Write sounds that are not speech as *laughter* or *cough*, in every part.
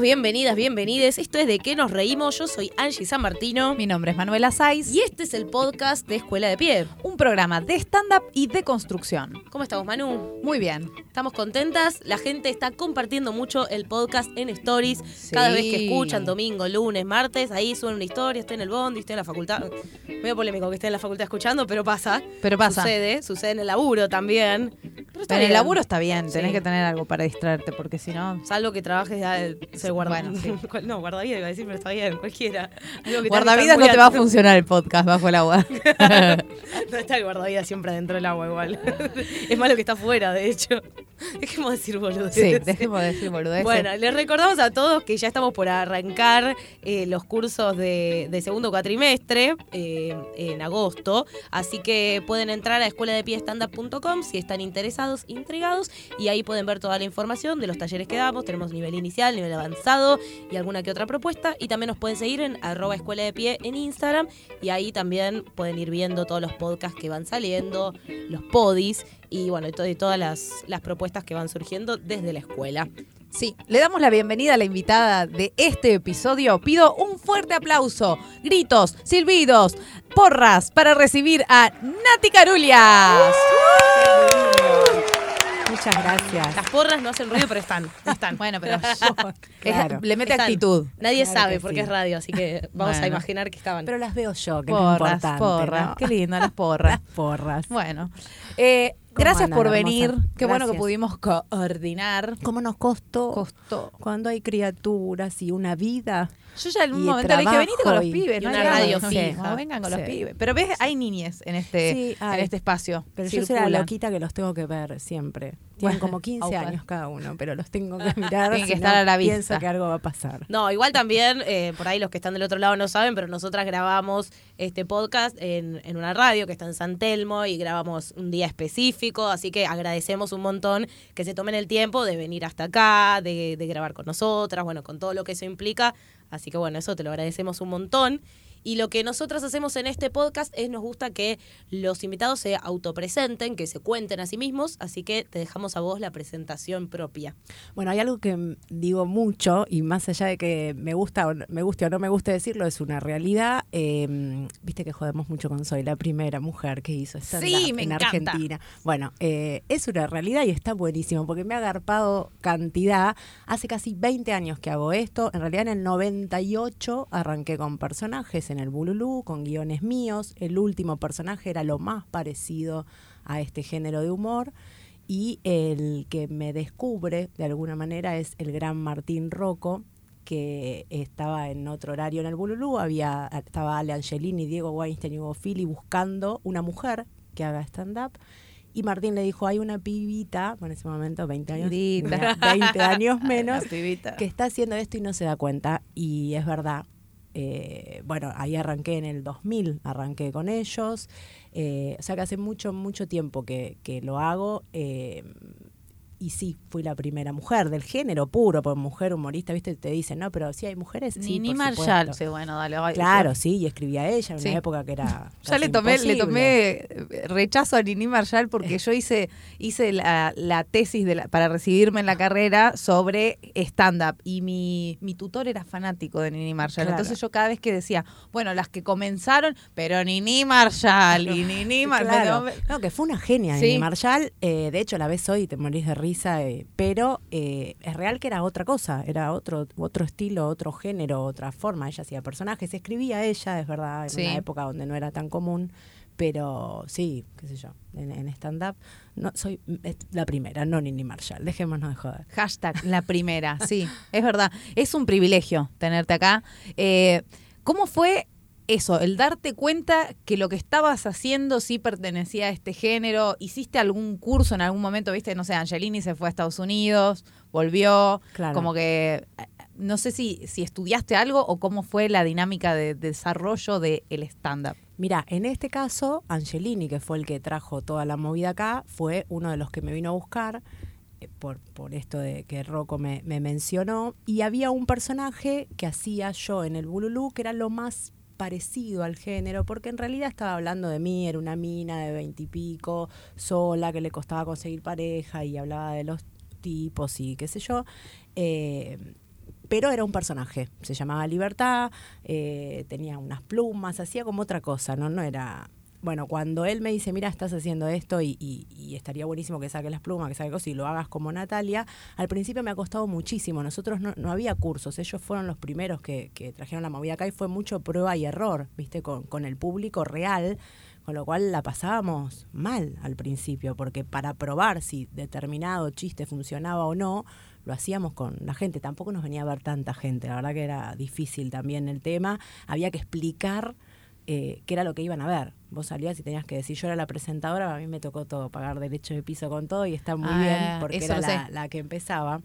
Bienvenidos, bienvenidas, bienvenides. Esto es de qué nos reímos. Yo soy Angie San Martino. Mi nombre es Manuela Saiz. Y este es el podcast de Escuela de Pie. Un programa de stand-up y de construcción. ¿Cómo estamos, Manu? Muy bien. Estamos contentas. La gente está compartiendo mucho el podcast en stories. Cada vez que escuchan, domingo, lunes, martes, ahí suben una historia. Estoy en el bondi, estoy en la facultad. Medio polémico que esté en la facultad escuchando, pero pasa. Pero pasa. Sucede, sucede en el laburo también. Pero, el laburo está bien, tenés que tener algo para distraerte, porque si no. Salvo que trabajes ya se guarda. Bueno, *laughs* No, guardavidas iba a decir, pero está bien, cualquiera. Guardavidas no te va a funcionar el podcast bajo el agua. *laughs* no está el guardavidas siempre dentro del agua igual. *laughs* es malo que está afuera, de hecho. *laughs* Dejemos de decir boludeces. Sí, dejemos de decir boludeces. Bueno, les recordamos a todos que ya estamos por arrancar eh, los cursos de, segundo cuatrimestre eh, en agosto. Así que pueden entrar a escuela de si están interesados, intrigados. Y ahí pueden ver toda la información de los talleres que damos. Tenemos nivel inicial, nivel avanzado y alguna que otra propuesta. Y también nos pueden seguir en arroba escuela de pie en Instagram. Y ahí también pueden ir viendo todos los podcasts que van saliendo, los podis y bueno, y, todas las, las propuestas que van surgiendo desde la escuela. Sí, le damos la bienvenida a la invitada de este episodio. Pido un fuerte aplauso, gritos, silbidos, porras para recibir a Nati Carulias. Muchas gracias. Las porras no hacen ruido, pero están. están. *laughs* Bueno, pero *laughs* le mete actitud. Nadie sabe porque es radio, así que *laughs* vamos a imaginar que estaban. Pero las veo yo, que porras, es porras. Qué lindo, las porras. Las porras. Bueno. Eh, Gracias por venir. Qué bueno que pudimos coordinar. ¿Cómo nos costó? Costó. Cuando hay criaturas y una vida. Yo ya en un momento le dije, venite con los pibes. no una radio fija. vengan con los pibes. Pero ves, hay niñes en este, en este espacio. Pero yo soy la loquita que los tengo que ver siempre. Tienen como 15 años cada uno, pero los tengo que *laughs* mirar. Tienen que estar a la vista. Pienso que algo va a pasar. No, igual también, eh, por ahí los que están del otro lado no saben, pero nosotras grabamos este podcast en, en una radio que está en San Telmo y grabamos un día específico, así que agradecemos un montón que se tomen el tiempo de venir hasta acá, de, de grabar con nosotras, bueno, con todo lo que eso implica. Así que bueno, eso te lo agradecemos un montón. Y lo que nosotros hacemos en este podcast es nos gusta que los invitados se autopresenten, que se cuenten a sí mismos, así que te dejamos a vos la presentación propia. Bueno, hay algo que digo mucho y más allá de que me gusta o me guste o no me guste decirlo, es una realidad. Em, viste que jodemos mucho con Soy, la primera mujer que hizo stand sí, en Argentina. Bueno, eh, es una realidad y está buenísimo porque me ha agarpado cantidad. Hace casi 20 años que hago esto. En realidad en el 98 arranqué con personajes en el Bululú, con guiones míos. El último personaje era lo más parecido a este género de humor. Y el que me descubre de alguna manera es el gran Martín Rocco, que estaba en otro horario en el Bululú. Había, estaba Ale Angelini, Diego Weinstein y Hugo Fili buscando una mujer que haga stand-up. Y Martín le dijo, hay una pibita, bueno, en ese momento 20 años, 20 años *laughs* menos, que está haciendo esto y no se da cuenta. Y es verdad, eh, bueno, ahí arranqué en el 2000, arranqué con ellos. Eh, o sea que hace mucho, mucho tiempo que, que lo hago. Eh, y sí, fui la primera mujer del género puro, por mujer humorista, ¿viste? Te dicen, no, pero sí hay mujeres. Sí, Ni Marshall. Sí, bueno, dale. Claro, sí, y escribía ella en una época que era. *laughs* ya le tomé, le tomé eh, rechazo a Nini Marshall porque yo hice, hice la, la tesis de la, para recibirme en la carrera sobre stand-up y mi, mi tutor era fanático de Nini Marshall. Entonces yo cada vez que decía, bueno, las que comenzaron, pero Nini Marshall y Nini *laughs* Marshall. No, que fue una genia Nini Marshall. Eh, de hecho, la ves hoy y te morís de risa eh, pero eh, es real que era otra cosa, era otro, otro estilo, otro género, otra forma. Ella hacía personajes, escribía ella, es verdad, en una época donde no era tan común, pero sí, qué sé yo, en, stand-up no, soy la primera, no Nini Marshall, dejémonos de joder. Hashtag la primera, sí, es verdad. Es un privilegio tenerte acá. Eh, ¿Cómo fue eso, el darte cuenta que lo que estabas haciendo sí pertenecía a este género, hiciste algún curso en algún momento, viste, no sé, Angelini se fue a Estados Unidos, volvió, como que no sé si, si estudiaste algo o cómo fue la dinámica de, desarrollo del stand-up. Mira, en este caso, Angelini, que fue el que trajo toda la movida acá, fue uno de los que me vino a buscar eh, por, por esto de que Rocco me, me mencionó, y había un personaje que hacía yo en el Bululú que era lo más parecido al género, porque en realidad estaba hablando de mí, era una mina de veintipico, sola, que le costaba conseguir pareja y hablaba de los tipos y qué sé yo. Eh, pero era un personaje. Se llamaba Libertad, eh, tenía unas plumas, hacía como otra cosa, ¿no? No era bueno, cuando él me dice, mira, estás haciendo esto y, y, estaría buenísimo que saques las plumas, que saques cosas y lo hagas como Natalia, al principio me ha costado muchísimo. Nosotros no, no había cursos, ellos fueron los primeros que, que, trajeron la movida acá y fue mucho prueba y error, ¿viste? Con, con el público real, con lo cual la pasábamos mal al principio, porque para probar si determinado chiste funcionaba o no, lo hacíamos con la gente. Tampoco nos venía a ver tanta gente, la verdad que era difícil también el tema. Había que explicar eh, qué era lo que iban a ver. Vos salías y tenías que decir, yo era la presentadora, a mí me tocó todo, pagar derecho de piso con todo y está muy Ah, bien porque era la, la que empezaba.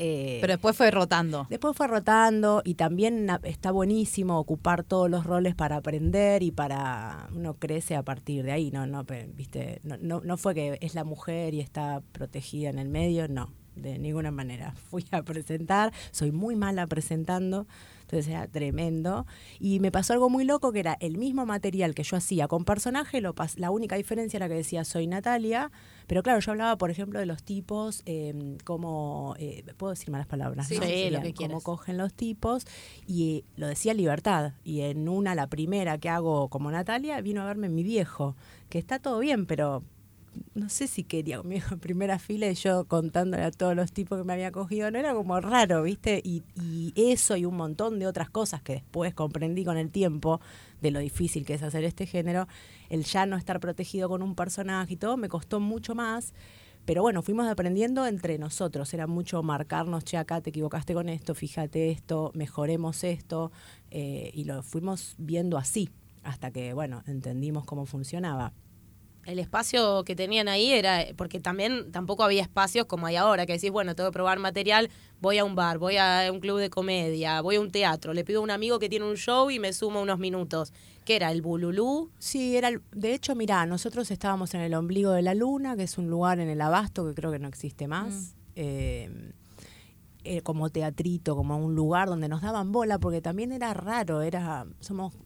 Eh, Pero después fue rotando. Después fue rotando y también está buenísimo ocupar todos los roles para aprender y para uno crece a partir de ahí, no no viste, no, no, no fue que es la mujer y está protegida en el medio, no, de ninguna manera. *laughs* Fui a presentar, soy muy mala presentando, entonces era tremendo y me pasó algo muy loco que era el mismo material que yo hacía con personaje, lo pas- la única diferencia era que decía soy Natalia, pero claro, yo hablaba, por ejemplo, de los tipos, eh, como, eh, puedo decir malas palabras, Sí, ¿no? sí, lo Serían que cómo cogen los tipos, y eh, lo decía Libertad, y en una, la primera que hago como Natalia, vino a verme mi viejo, que está todo bien, pero no sé si quería conmigo en primera fila y yo contándole a todos los tipos que me había cogido, no era como raro, ¿viste? Y, eso y un montón de otras cosas que después comprendí con el tiempo de lo difícil que es hacer este género, el ya no estar protegido con un personaje y todo, me costó mucho más. Pero bueno, fuimos aprendiendo entre nosotros. Era mucho marcarnos, che, acá te equivocaste con esto, fíjate esto, mejoremos esto. eh, y lo fuimos viendo así, hasta que, bueno, entendimos cómo funcionaba. El espacio que tenían ahí era, porque también tampoco había espacios como hay ahora, que decís, bueno, tengo que probar material, voy a un bar, voy a un club de comedia, voy a un teatro, le pido a un amigo que tiene un show y me sumo unos minutos. ¿Qué era? ¿El Bululú? Sí, era el- de hecho, mirá, nosotros estábamos en el ombligo de la luna, que es un lugar en el abasto que creo que no existe más. eh, eh, como teatrito, como un lugar donde nos daban bola, porque también era raro, era, somos mm,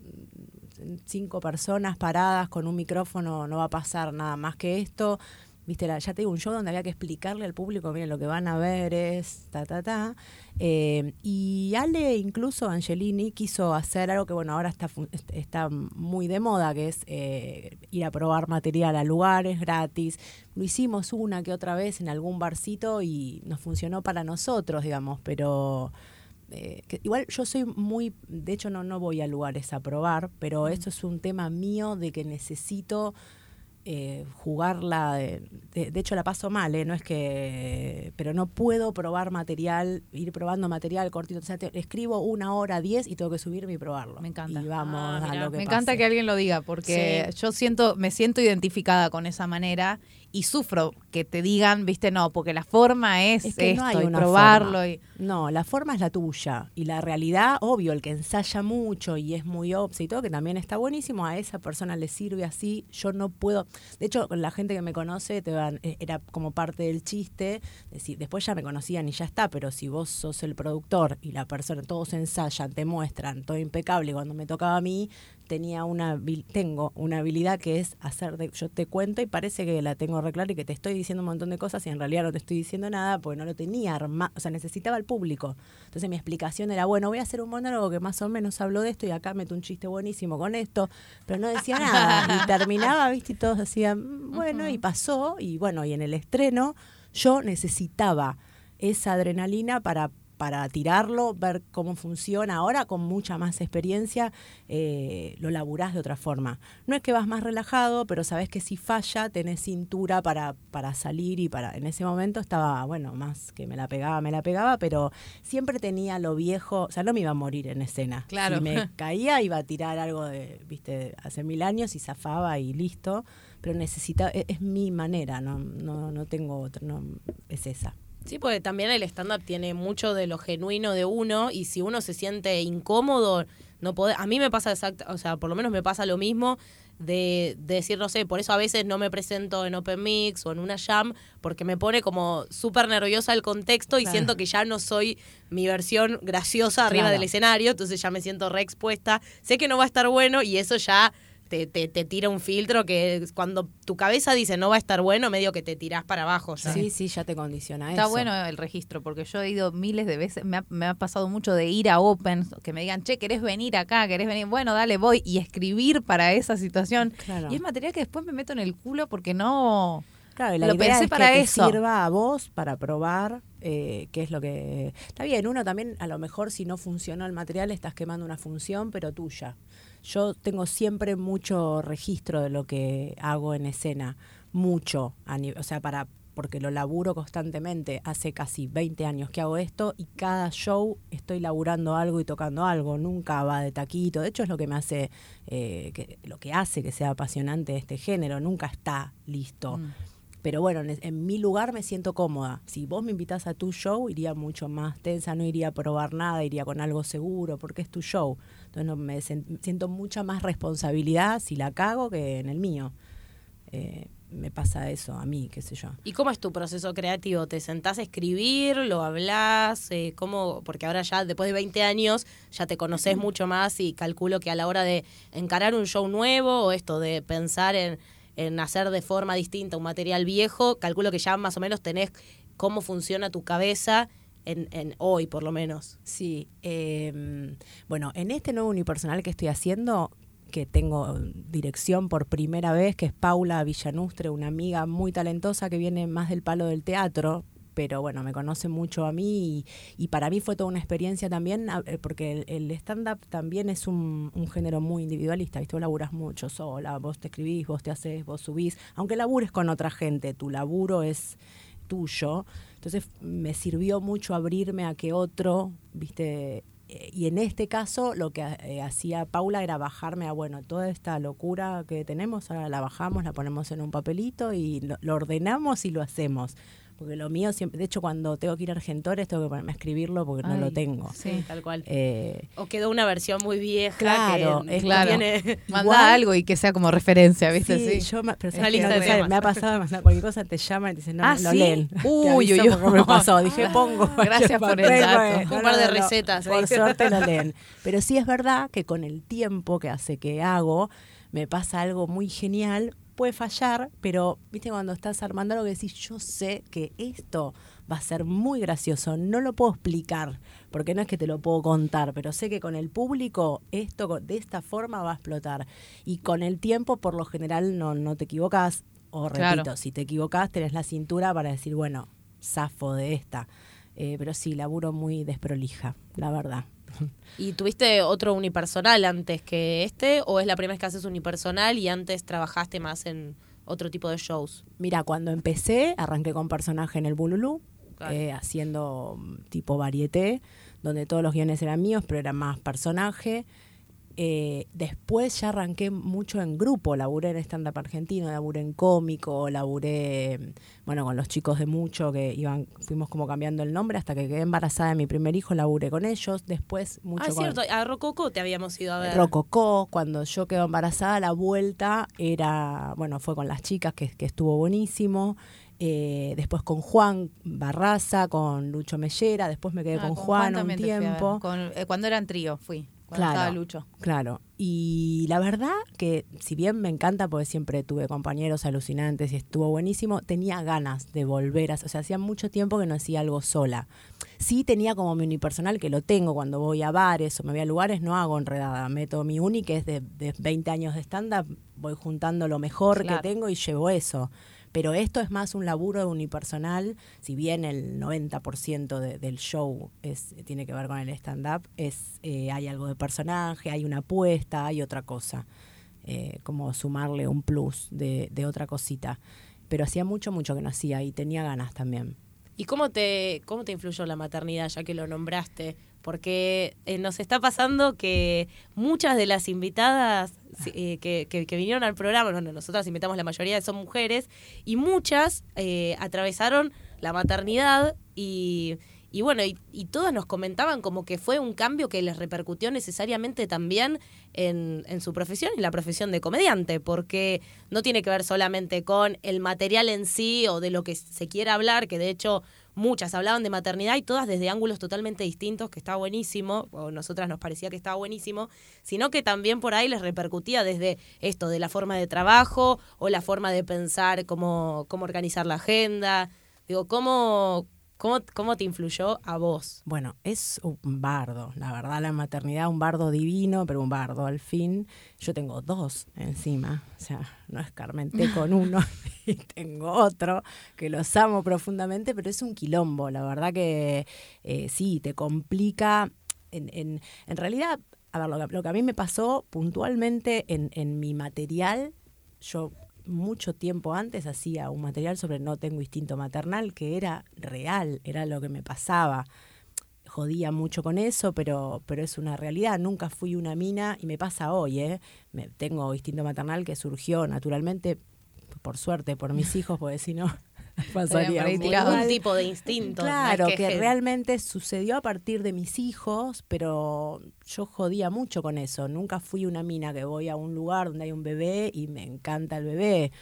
cinco personas paradas con un micrófono, no va a pasar nada más que esto. Viste, la- ya te digo, un show donde había que explicarle al público, miren, lo que van a ver es ta, ta, ta. Eh, y Ale, incluso Angelini, quiso hacer algo que, bueno, ahora está, está muy de moda, que es eh, ir a probar material a lugares gratis. Lo hicimos una que otra vez en algún barcito y nos funcionó para nosotros, digamos, pero... eh, que igual yo soy muy, de hecho no, no voy a lugares a probar, pero esto es un tema mío de que necesito eh, jugarla, de, de- de hecho la paso mal, ¿eh? no es que, pero no puedo probar material, ir probando material cortito, o sea, te- escribo una hora, diez y tengo que subirme y probarlo. Me encanta. Y vamos Ah, a lo que Me encanta que alguien lo diga porque yo siento, me siento identificada con esa manera y sufro que te digan, viste, no, porque la forma es, Es que esto no hay y una probarlo forma. y No, la forma es la tuya. Y la realidad, obvio, el que ensaya mucho y es muy obse y todo, que también está buenísimo, a esa persona le sirve así. Yo no puedo. De hecho, con la gente que me conoce, te van, eh, era como parte del chiste. Decir, después ya me conocían y ya está, pero si vos sos el productor y la persona, todos ensayan, te muestran, todo impecable, y cuando me tocaba a mí, tenía una tengo una habilidad que es hacer de, yo te cuento y parece que la tengo re clara y que te estoy diciendo un montón de cosas y en realidad no te estoy diciendo nada porque no lo tenía armado, o sea, necesitaba el público. Entonces mi explicación era, bueno, voy a hacer un monólogo que más o menos hablo de esto y acá meto un chiste buenísimo con esto, pero no decía nada y *laughs* terminaba, viste, y todos decían, "Mm, bueno, y pasó y bueno, y en el estreno yo necesitaba esa adrenalina para para tirarlo, ver cómo funciona. Ahora, con mucha más experiencia, eh, lo laburás de otra forma. No es que vas más relajado, pero sabes que si falla, tenés cintura para, para salir y para. En ese momento estaba, bueno, más que me la pegaba, me la pegaba, pero siempre tenía lo viejo. O sea, no me iba a morir en escena. Claro. Si me *laughs* caía, iba a tirar algo de, viste, hace mil años y zafaba y listo. Pero necesita, es, es mi manera, no, no, no tengo otra, no, es esa. Sí, porque también el stand-up tiene mucho de lo genuino de uno y si uno se siente incómodo, no puede, a mí me pasa exacto, o sea, por lo menos me pasa lo mismo de, de decir, no sé, por eso a veces no me presento en Open Mix o en una jam, porque me pone como súper nerviosa el contexto y siento que ya no soy mi versión graciosa arriba Claro. del escenario, entonces ya me siento re expuesta, sé que no va a estar bueno y eso ya te, te, te tira un filtro que cuando tu cabeza dice no va a estar bueno, medio que te tirás para abajo. ya. Sí, sí, ya te condiciona Está eso. bueno el registro, porque yo he ido miles de veces, me ha, me ha pasado mucho de ir a Open, que me digan, che, ¿querés venir acá? ¿Querés venir? Bueno, dale, voy, y escribir para esa situación. Claro. Y es material que después me meto en el culo porque no... Claro, y la Lo idea pensé es para que eso. te sirva a vos para probar eh, qué es lo que... Está bien, uno también, a lo mejor si no funcionó el material, estás quemando una función, pero tuya. Yo tengo siempre mucho registro de lo que hago en escena, mucho, a nive- o sea, para porque lo laburo constantemente. Hace casi 20 años que hago esto y cada show estoy laburando algo y tocando algo. Nunca va de taquito. De hecho, es lo que me hace, eh, que, lo que hace que sea apasionante este género. Nunca está listo. Mm. Pero bueno, en, en mi lugar me siento cómoda. Si vos me invitás a tu show, iría mucho más tensa, no iría a probar nada, iría con algo seguro, porque es tu show. Entonces no, me siento mucha más responsabilidad si la cago que en el mío. Eh, me pasa eso a mí, qué sé yo. ¿Y cómo es tu proceso creativo? ¿Te sentás a escribir? ¿Lo hablas? Eh, ¿cómo? Porque ahora ya, después de 20 años, ya te conoces mucho más y calculo que a la hora de encarar un show nuevo o esto de pensar en, en hacer de forma distinta un material viejo, calculo que ya más o menos tenés cómo funciona tu cabeza en, en hoy, por lo menos. Sí, eh, bueno, en este nuevo unipersonal que estoy haciendo, que tengo dirección por primera vez, que es Paula Villanustre, una amiga muy talentosa que viene más del palo del teatro, pero bueno, me conoce mucho a mí y, para mí fue toda una experiencia también, a- eh, porque el, el stand-up también es un, un género muy individualista, ¿viste? Vos laburas mucho sola, vos te escribís, vos te haces, vos subís, aunque labures con otra gente, tu laburo es tuyo. Entonces me sirvió mucho abrirme a que otro, viste, Eh, y en este caso lo que eh, hacía Paula era bajarme a, bueno, toda esta locura que tenemos, ahora la bajamos, la ponemos en un papelito y lo, lo ordenamos y lo hacemos. Porque lo mío siempre, de hecho cuando tengo que ir a Argentores tengo que ponerme a escribirlo porque no lo tengo. Sí. tal cual. Eh, O quedó una versión muy vieja Claro, que es no claro. tiene... *laughs* Manda Igual- algo y que sea como referencia, ¿viste? Sí, Sí. yo, pero Una No, de temas. me ha pasado de mandar cualquier cosa, te llaman y te dicen, no, Ah, lo ¿sí? leen. *laughs* Uy, uy, uy. me pasó, *laughs* dije, pongo. Gracias por el dato. eh, Un par de recetas, Por suerte lo leen. Pero sí es verdad que con el tiempo que hace que hago, me pasa algo muy genial. Puede fallar, pero viste cuando estás armando algo que decís, yo sé que esto va a ser muy gracioso, no lo puedo explicar, porque no es que te lo puedo contar, pero sé que con el público esto de esta forma va a explotar. Y con el tiempo, por lo general, no, no te equivocas, o repito, Claro. si te equivocas, tenés la cintura para decir, bueno, zafo de esta. Eh, pero sí, laburo muy desprolija, la verdad. ¿Y tuviste otro unipersonal antes que este? ¿O es la primera vez que haces unipersonal y antes trabajaste más en otro tipo de shows? Mira, cuando empecé, arranqué con personaje en el Bululú, Claro. eh, haciendo mm, tipo varieté, donde todos los guiones eran míos, pero era más personaje. Eh, después ya arranqué mucho en grupo, laburé en stand-up argentino, laburé en cómico, laburé, bueno, con los chicos de mucho que iban, fuimos como cambiando el nombre hasta que quedé embarazada de mi primer hijo, laburé con ellos, después mucho ah, con cierto. A Rococo te habíamos ido a ver. Rococó, cuando yo quedo embarazada, la vuelta era, bueno, fue con las chicas, que, que estuvo buenísimo. Eh, después con Juan Barraza, con Lucho Mellera, después me quedé Ah, con, Juan, un tiempo. Con- eh, cuando eran trío fui, cuando Claro. estaba Lucho. Claro, y la verdad que si bien me encanta, porque siempre tuve compañeros alucinantes y estuvo buenísimo, tenía ganas de volver a, o sea, hacía mucho tiempo que no hacía algo sola. Sí tenía como mi unipersonal, que lo tengo cuando voy a bares o me voy a lugares, no hago enredada, meto mi uni, que es de, de 20 años de stand-up, voy juntando lo mejor Claro. que tengo y llevo eso. Pero esto es más un laburo unipersonal, si bien el 90% de- del show tiene que ver con el stand-up, es, eh, hay algo de personaje, hay una apuesta, hay otra cosa, eh, como sumarle un plus de, de otra cosita. Pero hacía mucho, mucho que no hacía y tenía ganas también. ¿Y cómo te, cómo te influyó la maternidad, ya que lo nombraste? Porque eh, nos está pasando que muchas de las invitadas eh, que, que- que vinieron al programa, bueno, nosotras invitamos la mayoría, son mujeres, y muchas eh, atravesaron la maternidad y, y bueno, y, y todas nos comentaban como que fue un cambio que les repercutió necesariamente también en, en su profesión y la profesión de comediante, porque no tiene que ver solamente con el material en sí o de lo que se quiera hablar, que de hecho muchas hablaban de maternidad y todas desde ángulos totalmente distintos, que está buenísimo, o nosotras nos parecía que estaba buenísimo, sino que también por ahí les repercutía desde esto, de la forma de trabajo o la forma de pensar cómo, cómo organizar la agenda. Digo, ¿cómo, cómo, ¿cómo te influyó a vos? Bueno, es un bardo, la verdad, la maternidad, un bardo divino, pero un bardo al fin. Yo tengo dos encima, o sea, no escarmenté con *laughs* uno *laughs* y tengo otro, que los amo profundamente, pero es un quilombo, la verdad que eh, sí, te complica. En, en, en realidad, a ver, lo que, lo que a mí me pasó puntualmente en, en mi material, yo mucho tiempo antes hacía un material sobre no tengo instinto maternal que era real, era lo que me pasaba. Jodía mucho con eso, pero, pero es una realidad. Nunca fui una mina y me pasa hoy, ¿eh? Me, tengo instinto maternal que surgió naturalmente, por suerte, por mis hijos, porque si no, *laughs* pasaría mal. tipo de instinto. Claro, que, realmente sucedió a partir de mis hijos, pero yo jodía mucho con eso. Nunca fui una mina que voy a un lugar donde hay un bebé y me encanta el bebé.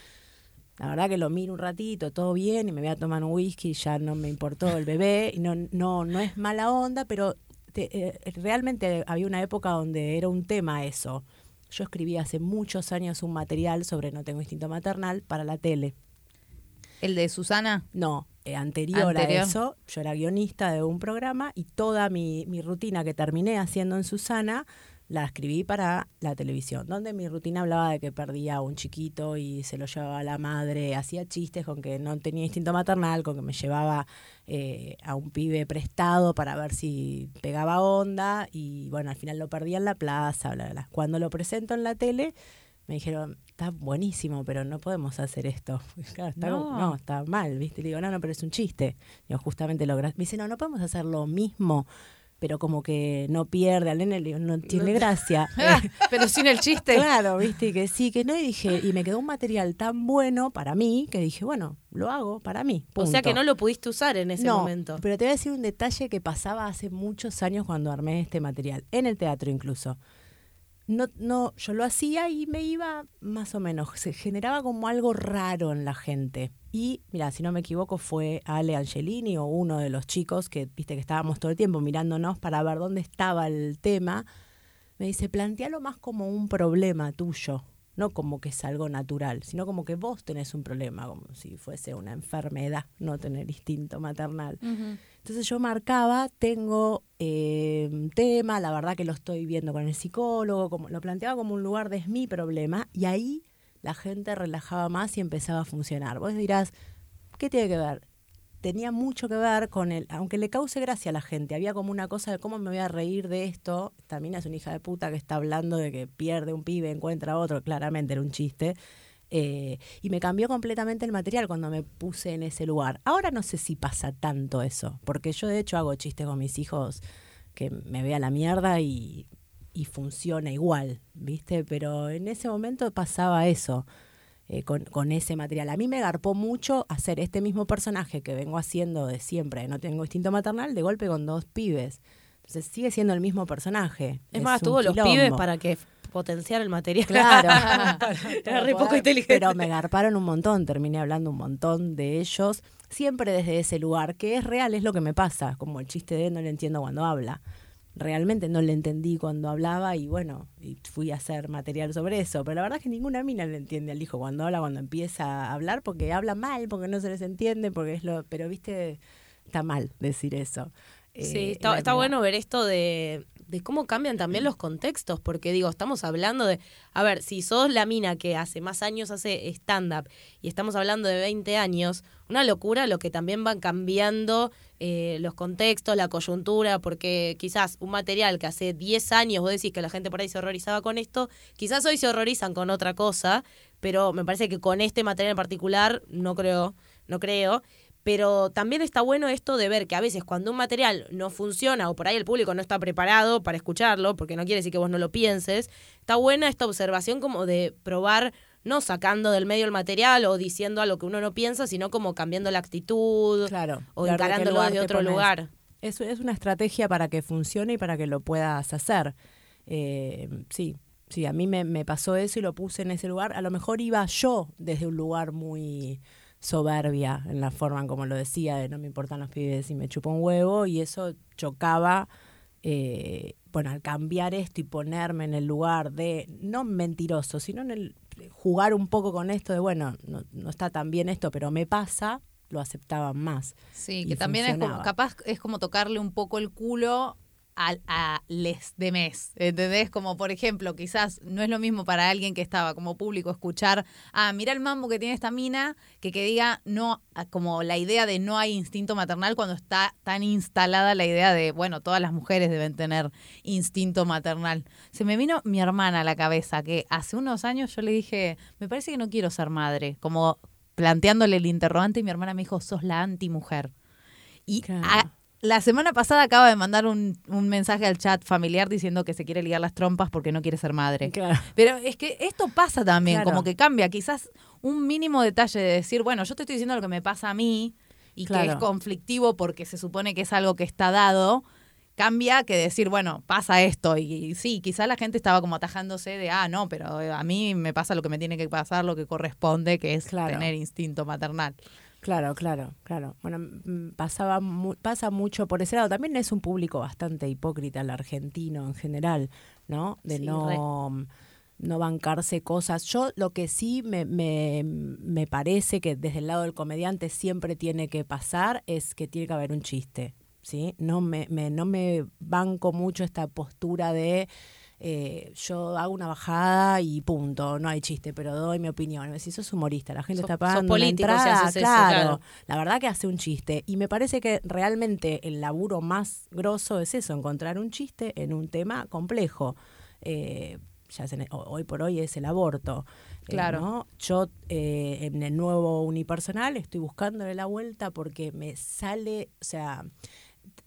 La verdad que lo miro un ratito, todo bien, y me voy a tomar un whisky, y ya no me importó el bebé. Y no, no, no es mala onda, pero te- eh, realmente había una época donde era un tema eso. Yo escribí hace muchos años un material sobre no tengo instinto maternal para la tele. El de Susana. No, eh, anterior, Anterior. a eso, yo era guionista de un programa y toda mi, mi rutina que terminé haciendo en Susana la escribí para la televisión, donde mi rutina hablaba de que perdía a un chiquito y se lo llevaba a la madre, hacía chistes con que no tenía instinto maternal, con que me llevaba eh, a un pibe prestado para ver si pegaba onda y bueno, al final lo perdía en la plaza, bla, bla, bla. Cuando lo presento en la tele, me dijeron, está buenísimo, pero no podemos hacer esto. *laughs* Claro, está, No. no. está mal, ¿viste? Le digo, no, no, pero es un chiste. Digo, justamente lo Me dice, no, no podemos hacer lo mismo, pero como que no pierde al nene. Le digo, no tiene gracia. *laughs* Pero sin el chiste. claro, ¿viste? Y que sí, que no. Y dije, y me quedó un material tan bueno para mí que dije, bueno, lo hago para mí. O sea que no lo pudiste usar en ese no, momento. Pero te voy a decir un detalle que pasaba hace muchos años cuando armé este material, en el teatro incluso. No, no, yo lo hacía y me iba más o menos, se generaba como algo raro en la gente. Y mira, si no me equivoco, fue Ale Angelini o uno de los chicos que viste que estábamos todo el tiempo mirándonos para ver dónde estaba el tema. Me dice, plantealo más como un problema tuyo, no como que es algo natural, sino como que vos tenés un problema, como si fuese una enfermedad, no tener instinto maternal. Entonces yo marcaba, tengo eh, un tema, la verdad que lo estoy viendo con el psicólogo, como, lo planteaba como un lugar de es mi problema, y ahí la gente relajaba más y empezaba a funcionar. Vos dirás, ¿qué tiene que ver? Tenía mucho que ver con el, aunque le cause gracia a la gente, había como una cosa de cómo me voy a reír de esto. También es una hija de puta que está hablando de que pierde un pibe, encuentra otro, claramente era un chiste. Eh, y me cambió completamente el material cuando me puse en ese lugar. Ahora no sé si pasa tanto eso, porque yo de hecho hago chistes con mis hijos que me vea la mierda y, y funciona igual, ¿viste? Pero en ese momento pasaba eso. Eh, con, con ese material. A mí me garpó mucho hacer este mismo personaje que vengo haciendo de siempre, no tengo instinto maternal, de golpe con dos pibes. Entonces sigue siendo el mismo personaje. es más, tuvo los pibes para que potenciar el material. Claro. *laughs* Era re poco inteligente. Pero me garparon un montón, terminé hablando un montón de ellos, siempre desde ese lugar, que es real, es lo que me pasa, como el chiste de no le entiendo cuando habla. Realmente no le entendí cuando hablaba y bueno, y fui a hacer material sobre eso. Pero la verdad es que ninguna mina le entiende al hijo cuando habla, cuando empieza a hablar, porque habla mal, porque no se les entiende, porque es lo. Pero viste, está mal decir eso. Sí, Eh, está, está bueno ver esto de, de cómo cambian también los contextos, porque digo, estamos hablando de, a ver, si sos la mina que hace más años hace stand-up y estamos hablando de 20 años, una locura lo que también van cambiando eh, los contextos, la coyuntura, porque quizás un material que hace 10 años vos decís que la gente por ahí se horrorizaba con esto, quizás hoy se horrorizan con otra cosa, pero me parece que con este material en particular no creo, no creo. Pero también está bueno esto de ver que a veces cuando un material no funciona o por ahí el público no está preparado para escucharlo, porque no quiere decir que vos no lo pienses, está buena esta observación como de probar no sacando del medio el material o diciendo algo que uno no piensa, sino como cambiando la actitud Claro. o encarándolo desde otro pones. lugar. es, es una estrategia para que funcione y para que lo puedas hacer. Eh, sí, sí, a mí me, me pasó eso y lo puse en ese lugar. A lo mejor iba yo desde un lugar muy soberbia en la forma en como lo decía, de no me importan los pibes y me chupo un huevo, y eso chocaba, eh, bueno, al cambiar esto y ponerme en el lugar de, no mentiroso, sino en el jugar un poco con esto de, bueno, no, no está tan bien esto, pero me pasa, lo aceptaban más. Sí, que también es como, capaz es como tocarle un poco el culo a, a les de mes, ¿entendés? Como por ejemplo, quizás no es lo mismo para alguien que estaba como público escuchar, ah, mira el mambo que tiene esta mina, que que diga no, como la idea de no hay instinto maternal cuando está tan instalada la idea de, bueno, todas las mujeres deben tener instinto maternal. Se me vino mi hermana a la cabeza, que hace unos años yo le dije, me parece que no quiero ser madre, como planteándole el interrogante y mi hermana me dijo, sos la antimujer. Y a- la semana pasada acaba de mandar un, un mensaje al chat familiar diciendo que se quiere ligar las trompas porque no quiere ser madre. Claro. Pero es que esto pasa también, Claro. como que cambia. Quizás un mínimo detalle de decir, bueno, yo te estoy diciendo lo que me pasa a mí y que es conflictivo porque se supone que es algo que está dado, cambia que decir, bueno, pasa esto. Y, y sí, quizás la gente estaba como atajándose de, ah, no, pero a mí me pasa lo que me tiene que pasar, lo que corresponde, que es tener instinto maternal. Claro, claro, claro. Bueno, mm, pasaba mu- pasa mucho por ese lado. También es un público bastante hipócrita el argentino en general, ¿no? De Sí, no no bancarse cosas. Yo lo que sí me, me, me parece que desde el lado del comediante siempre tiene que pasar es que tiene que haber un chiste, ¿sí? No me, me- no me banco mucho esta postura de eh, yo hago una bajada y punto, no hay chiste, pero doy mi opinión. Si sos humorista, la gente está pagando si entrada, eso, claro, claro. la verdad que hace un chiste. Y me parece que realmente el laburo más grosso es eso, encontrar un chiste en un tema complejo. Eh, ya se hoy por hoy es el aborto. eh, Claro. ¿no? Yo eh, en el nuevo unipersonal estoy buscándole la vuelta porque me sale, o sea,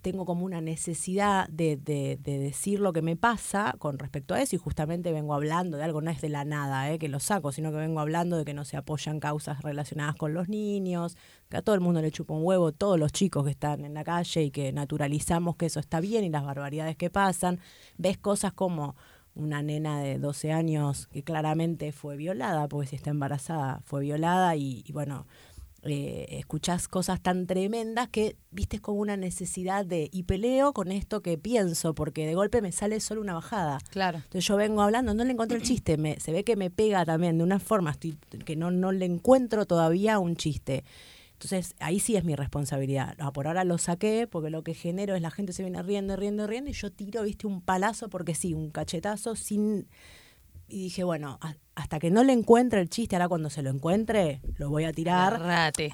tengo como una necesidad de, de- de decir lo que me pasa con respecto a eso y justamente vengo hablando de algo, no es de la nada eh, que lo saco, sino que vengo hablando de que no se apoyan causas relacionadas con los niños, que a todo el mundo le chupa un huevo, todos los chicos que están en la calle y que naturalizamos que eso está bien y las barbaridades que pasan, ves cosas como una nena de 12 años que claramente fue violada, porque si está embarazada fue violada y, y bueno, eh, escuchás cosas tan tremendas que viste como una necesidad de y peleo con esto que pienso porque de golpe me sale solo una bajada. Claro. entonces yo vengo hablando no le encontré el chiste me, se ve que me pega también de una forma estoy, que no, no le encuentro todavía un chiste. Entonces ahí sí es mi responsabilidad. Ah, por ahora lo saqué porque lo que genero es la gente se viene riendo riendo riendo y yo tiro viste un palazo porque sí un cachetazo sin y dije bueno hasta que no le encuentre el chiste ahora cuando se lo encuentre lo voy a tirar.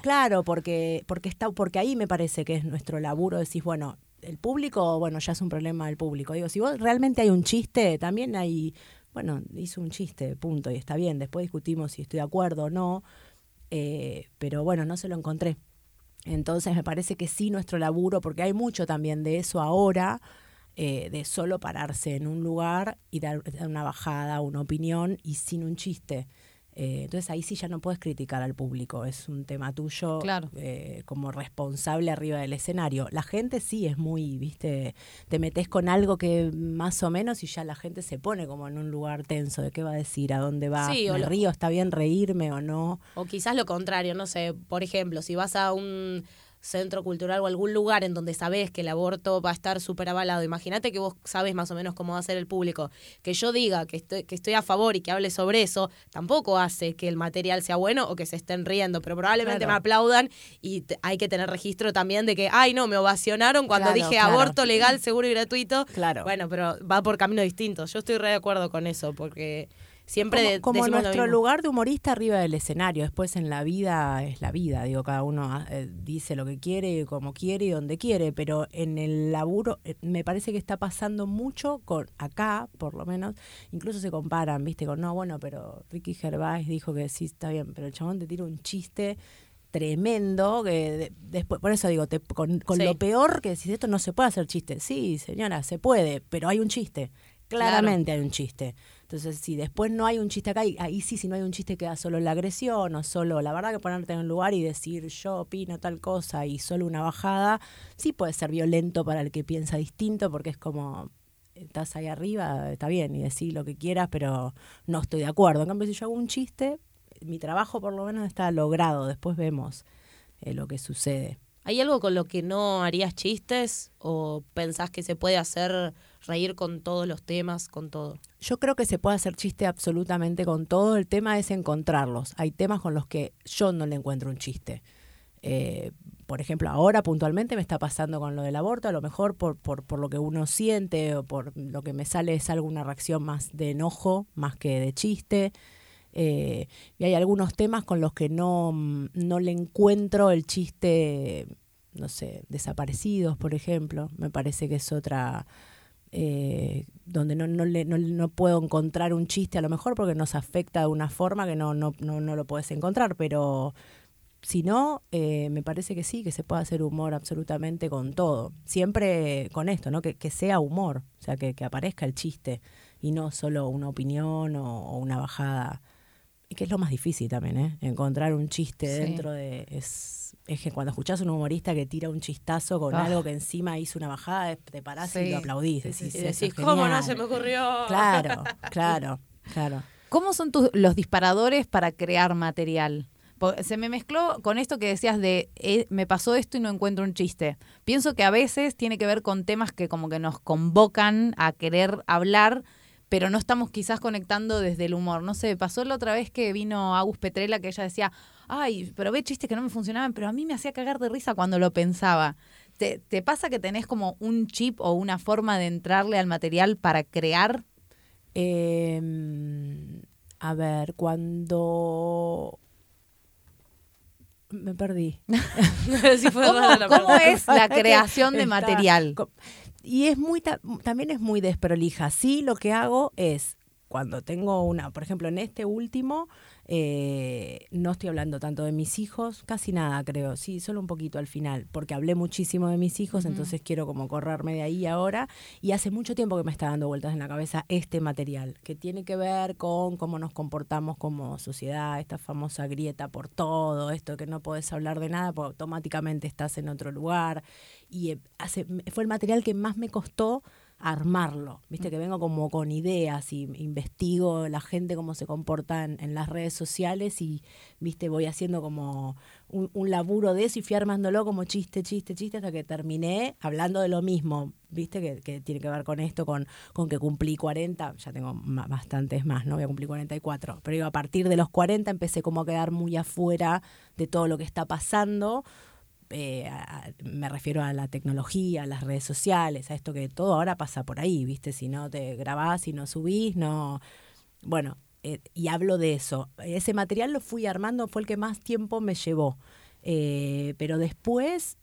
Claro, porque, porque está, porque ahí me parece que es nuestro laburo, decís, bueno, el público, bueno, ya es un problema del público. Digo, si vos realmente hay un chiste, también hay, bueno, hizo un chiste, punto, y está bien, después discutimos si estoy de acuerdo o no, eh, pero bueno, no se lo encontré. Entonces me parece que sí nuestro laburo, porque hay mucho también de eso ahora, eh, de solo pararse en un lugar y dar, dar una bajada, una opinión y sin un chiste. Eh, entonces ahí sí ya no puedes criticar al público, es un tema tuyo Claro. eh, como responsable arriba del escenario. La gente sí es muy, viste, te metes con algo que más o menos y ya la gente se pone como en un lugar tenso de qué va a decir, a dónde va, Sí, o me lo- río, está bien reírme o no. O quizás lo contrario, no sé, por ejemplo, si vas a un centro cultural o algún lugar en donde sabes que el aborto va a estar súper avalado, imagínate que vos sabes más o menos cómo va a ser el público, que yo diga que estoy, que estoy a favor y que hable sobre eso, tampoco hace que el material sea bueno o que se estén riendo, pero probablemente Claro. me aplaudan y hay que tener registro también de que, ay no, me ovacionaron cuando Claro, dije claro. aborto legal, seguro y gratuito. Claro. Bueno, pero va por caminos distintos. Yo estoy re de acuerdo con eso, porque siempre como, de- nuestro lugar de humorista arriba del escenario. Después en la vida es la vida. Digo, cada uno eh, dice lo que quiere, como quiere y donde quiere. Pero en el laburo eh, me parece que está pasando mucho con acá, por lo menos. Incluso se comparan, viste, con no, bueno, pero Ricky Gervais dijo que sí está bien, pero el chabón te tira un chiste tremendo que de- después por eso digo te- con, con Sí. lo peor que decís esto no se puede hacer chiste sí señora se puede pero hay un chiste Claro. claramente hay un chiste Entonces, si después no hay un chiste acá, ahí sí, si no hay un chiste queda solo la agresión o solo, la verdad que ponerte en un lugar y decir yo opino tal cosa y solo una bajada, sí puede ser violento para el que piensa distinto porque es como, estás ahí arriba, está bien, y decir lo que quieras, pero no estoy de acuerdo. En cambio, si yo hago un chiste, mi trabajo por lo menos está logrado, después vemos eh, lo que sucede. ¿Hay algo con lo que no harías chistes o pensás que se puede hacer reír con todos los temas, con todo? Yo creo que se puede hacer chiste absolutamente con todo. El tema es encontrarlos. Hay temas con los que yo no le encuentro un chiste. Eh, por ejemplo, ahora puntualmente me está pasando con lo del aborto, a lo mejor por, por, por lo que uno siente o por lo que me sale es alguna reacción más de enojo, más que de chiste. Eh, y hay algunos temas con los que no, no le encuentro el chiste, no sé, desaparecidos, por ejemplo. Me parece que es otra, eh, donde no, no, le, no, no, puedo encontrar un chiste a lo mejor porque nos afecta de una forma que no, no, no, no lo puedes encontrar, pero si no, eh, me parece que sí, que se puede hacer humor absolutamente con todo. Siempre con esto, ¿no? Que, que sea humor, o sea, que, que, aparezca el chiste y no solo una opinión o, o, una bajada. Y que es lo más difícil también, ¿eh? Encontrar un chiste sí. dentro de... Es, es que cuando escuchás a un humorista que tira un chistazo con oh. algo que encima hizo una bajada, te parás sí. y lo aplaudís. Sí, decís, decís ¿cómo no se me ocurrió? Claro, *laughs* claro, claro. ¿Cómo son tus, los disparadores para crear material? se me mezcló con esto que decías de eh, me pasó esto y no encuentro un chiste. Pienso que a veces tiene que ver con temas que como que nos convocan a querer hablar, pero no estamos quizás conectando desde el humor. No sé, pasó la otra vez que vino Agus Petrella que ella decía, ay, pero ve chistes que no me funcionaban, pero a mí me hacía cagar de risa cuando lo pensaba. ¿Te, te pasa que tenés como un chip o una forma de entrarle al material para crear? Eh, a ver, cuando me perdí. *laughs* *laughs* fue ¿Cómo, ¿cómo es la creación de material? Y es muy también es muy desprolija. Sí, lo que hago es cuando tengo una, por ejemplo, en este último eh, no estoy hablando tanto de mis hijos, casi nada creo, sí, solo un poquito al final, porque hablé muchísimo de mis hijos, uh -huh. entonces quiero como correrme de ahí ahora. Y hace mucho tiempo que me está dando vueltas en la cabeza este material, que tiene que ver con cómo nos comportamos como sociedad, esta famosa grieta por todo, esto que no podés hablar de nada porque automáticamente estás en otro lugar. Y eh, hace, fue el material que más me costó armarlo, viste que vengo como con ideas y investigo la gente cómo se comporta en, en las redes sociales y viste voy haciendo como un, un, laburo de eso y fui armándolo como chiste, chiste, chiste hasta que terminé hablando de lo mismo, viste que, que tiene que ver con esto, con, con que cumplí 40, ya tengo bastantes más, ¿no? Voy a cumplir 44, pero digo, a partir de los 40 empecé como a quedar muy afuera de todo lo que está pasando eh, me refiero a la tecnología, a las redes sociales, a esto que todo ahora pasa por ahí, ¿viste? Si no te grabás, si no subís, no... Bueno, eh, y hablo de eso. Ese material lo fui armando, fue el que más tiempo me llevó. Eh, pero después,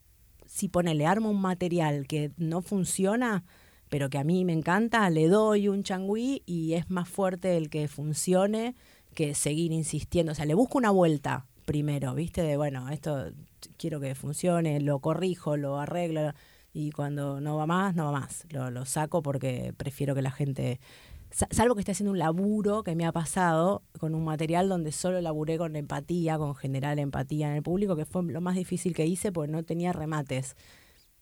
si ponele, armo un material que no funciona, pero que a mí me encanta, le doy un changüí y es más fuerte el que funcione que seguir insistiendo. O sea, le busco una vuelta primero, ¿viste? De, bueno, esto quiero que funcione, lo corrijo, lo arreglo y cuando no va más, no va más. Lo, lo saco porque prefiero que la gente, salvo que esté haciendo un laburo que me ha pasado con un material donde solo laburé con empatía, con generar empatía en el público, que fue lo más difícil que hice porque no tenía remates.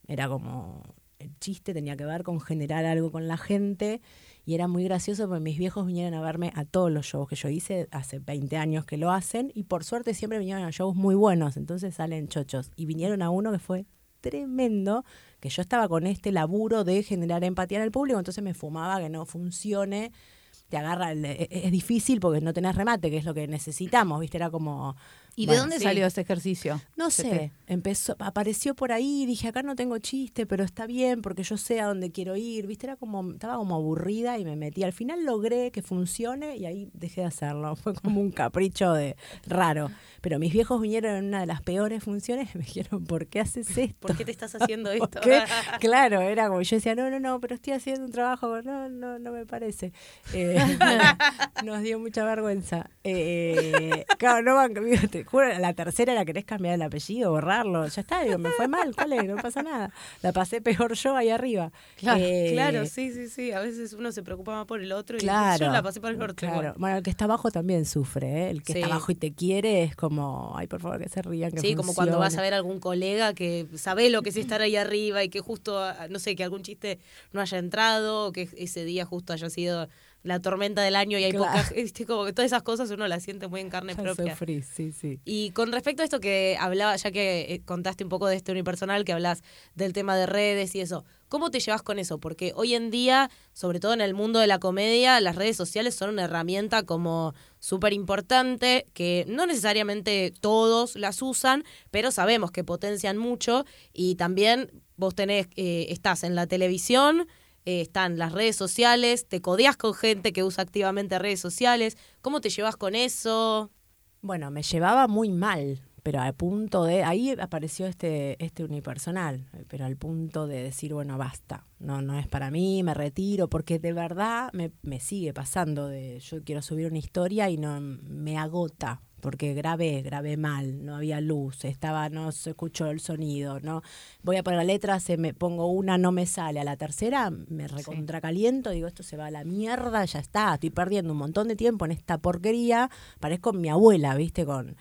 Era como el chiste tenía que ver con generar algo con la gente y era muy gracioso porque mis viejos vinieron a verme a todos los shows que yo hice, hace 20 años que lo hacen, y por suerte siempre vinieron a shows muy buenos, entonces salen chochos. Y vinieron a uno que fue tremendo, que yo estaba con este laburo de generar empatía en el público, entonces me fumaba que no funcione te agarra, el, es difícil porque no tenés remate, que es lo que necesitamos, ¿viste? Era como... ¿Y bueno, de dónde sí. salió ese ejercicio? No sé, empezó, apareció por ahí, dije, acá no tengo chiste, pero está bien porque yo sé a dónde quiero ir, ¿viste? Era como, estaba como aburrida y me metí. Al final logré que funcione y ahí dejé de hacerlo. *laughs* Fue como un capricho de raro. Pero mis viejos vinieron en una de las peores funciones y me dijeron, ¿por qué haces esto? ¿Por qué te estás haciendo *laughs* esto? *laughs* claro, era como, yo decía, no, no, no, pero estoy haciendo un trabajo, no, no, no me parece. Eh, nos dio mucha vergüenza. Eh, claro, no, fíjate, juro, la tercera la querés cambiar el apellido, borrarlo. Ya está, digo, me fue mal, ¿cuál es? No pasa nada. La pasé peor yo ahí arriba. Claro, Eh, claro, sí, sí, sí. A veces uno se preocupa más por el otro y Claro. yo la pasé por el orto. Claro. igual. Bueno, el que está abajo también sufre, ¿eh? El que Sí. está abajo y te quiere es como, ay, por favor, que se rían, que Sí, como cuando vas a ver a algún colega que sabe lo que es estar ahí arriba y que justo, no sé, que algún chiste no haya entrado, o que ese día justo haya sido la tormenta del año y hay Claro. poca, *laughs* viste, como que todas esas cosas uno las siente muy en carne Ya propia. sufrí, sí, sí. Y con respecto a esto que hablaba, ya que eh, contaste un poco de este unipersonal, que hablas del tema de redes y eso, ¿cómo te llevas con eso? Porque hoy en día, sobre todo en el mundo de la comedia, las redes sociales son una herramienta como súper importante, que no necesariamente todos las usan, pero sabemos que potencian mucho y también vos tenés, eh, estás en la televisión, eh, están las redes sociales, te codeas con gente que usa activamente redes sociales, ¿cómo te llevas con eso? Bueno, me llevaba muy mal, pero al punto de. Ahí apareció este, este unipersonal, pero al punto de decir, bueno, basta, no, no es para mí, me retiro, porque de verdad me, me sigue pasando de yo quiero subir una historia y no me agota. Porque grabé, grabé mal, no había luz, estaba, no se escuchó el sonido, no voy a poner la letra, se me pongo una, no me sale, a la tercera me recontracaliento, digo, esto se va a la mierda, ya está, estoy perdiendo un montón de tiempo en esta porquería, parezco mi abuela, ¿viste? Con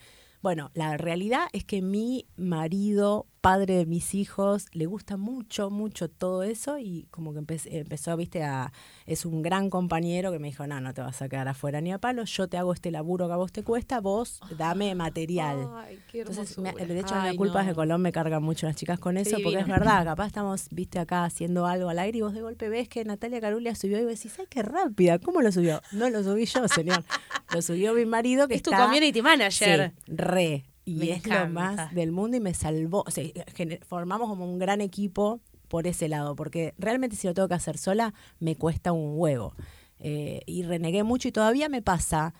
bueno, la realidad es que mi marido, padre de mis hijos, le gusta mucho, mucho todo eso y como que empe- empezó, viste, a, es un gran compañero que me dijo, no, no te vas a quedar afuera ni a palo, yo te hago este laburo que a vos te cuesta, vos dame material. Ay, qué Entonces, me- de hecho, Ay, me culpas no. de Colón me cargan mucho las chicas con eso, Qué porque es verdad, capaz estamos, viste, acá haciendo algo al aire y vos de golpe ves que Natalia Carulia subió y vos decís, ay, qué rápida, ¿cómo lo subió? No lo subí yo, señor. *laughs* Lo subió mi marido que Es tu community manager. Sí, re. Y Me es lo más del mundo y me salvó. O sea, formamos como un gran equipo por ese lado, porque realmente si lo tengo que hacer sola, me cuesta un huevo. Eh, y renegué mucho y todavía me pasa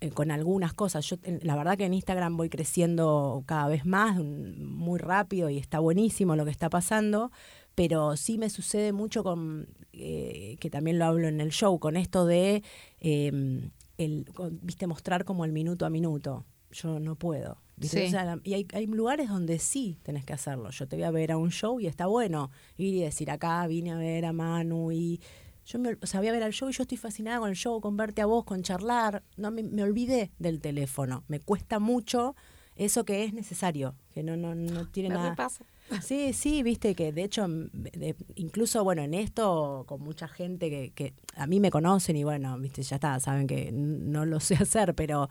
eh, con algunas cosas. Yo, la verdad que en Instagram voy creciendo cada vez más, muy rápido y está buenísimo lo que está pasando, pero sí me sucede mucho con, eh, que también lo hablo en el show, con esto de, eh, el, con- viste, mostrar como el minuto a minuto. Yo no puedo. ¿viste? Sí. O sea, la- y hay, hay lugares donde sí tenés que hacerlo. Yo te voy a ver a un show y está bueno ir y decir acá vine a ver a Manu y yo me, o sea, voy a ver al show y yo estoy fascinada con el show, con verte a vos, con charlar. No me, me olvidé del teléfono. Me cuesta mucho eso que es necesario, que no, no, no tiene Me nada. repasa. *laughs* Sí, sí, viste que de hecho, de- incluso bueno, en esto con mucha gente que, que a mí me conocen y bueno, viste, ya está, saben que no lo sé hacer, pero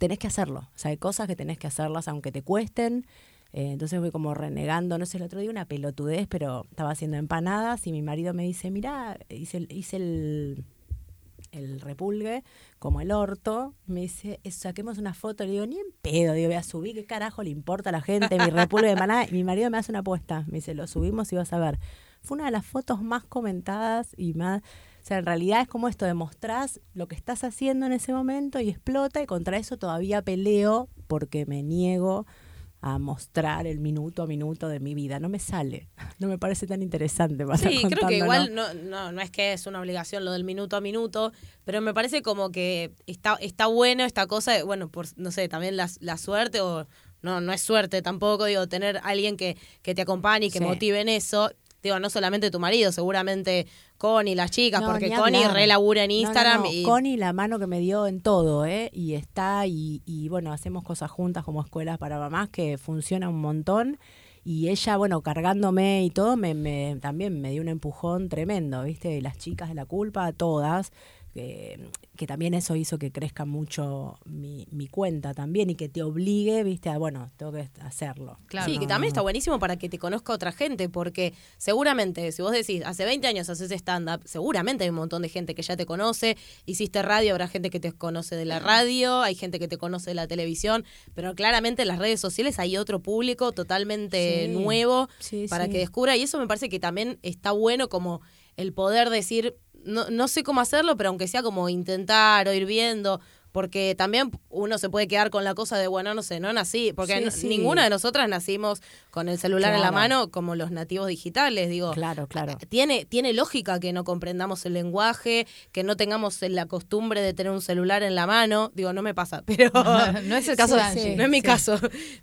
tenés que hacerlo. O sea, hay cosas que tenés que hacerlas aunque te cuesten. Eh, entonces voy como renegando, no sé, el otro día una pelotudez, pero estaba haciendo empanadas y mi marido me dice, mira, hice, hice el, el repulgue como el orto. Me dice, "Eh, saquemos una foto. Le digo, ni en pedo. Digo, voy a subir. ¿Qué carajo le importa a la gente mi repulgue de empanada? Y mi marido me hace una apuesta. Me dice, lo subimos y vas a ver. Fue una de las fotos más comentadas y más... O sea, en realidad es como esto, demostrás lo que estás haciendo en ese momento y explota y contra eso todavía peleo porque me niego a mostrar el minuto a minuto de mi vida. No me sale. *laughs* No me parece tan interesante. para Sí, creo que igual no, no, no es que es una obligación lo del minuto a minuto, pero me parece como que está, está bueno esta cosa, de, bueno, por, no sé, también la, la suerte o no, no es suerte tampoco, digo, tener alguien que, que te acompañe y que Sí. motive en eso. Digo, no solamente tu marido, seguramente Connie, las chicas, No, porque ni Connie relabura en no, Instagram no. y Connie la mano que me dio en todo, ¿eh? Y está, y, y bueno, hacemos cosas juntas como escuelas para mamás que funciona un montón. Y ella, bueno, cargándome y todo, me, me- también me dio un empujón tremendo, ¿viste? Y las chicas de la culpa, todas, que, que también eso hizo que crezca mucho mi, mi cuenta también y que te obligue, ¿viste? A, bueno, tengo que hacerlo. Claro. Sí, que también no. está buenísimo para que te conozca otra gente, porque seguramente, si vos decís, hace 20 años haces stand-up, seguramente hay un montón de gente que ya te conoce, hiciste radio, habrá gente que te conoce de la radio, hay gente que te conoce de la televisión, pero claramente en las redes sociales hay otro público totalmente Sí. nuevo Sí, para sí. que descubra, y eso me parece que también está bueno como el poder decir, no, no sé cómo hacerlo, pero aunque sea como intentar o ir viendo, porque también uno se puede quedar con la cosa de, bueno, no sé, no nací, porque Sí, no- sí. ninguna de nosotras nacimos con el celular en la mano como los nativos digitales, digo. Claro, claro. Tiene, tiene lógica que no comprendamos el lenguaje, que no tengamos la costumbre de tener un celular en la mano. Digo, no me pasa, *laughs* pero no es el caso Sí, de Angie. sí. no es mi caso.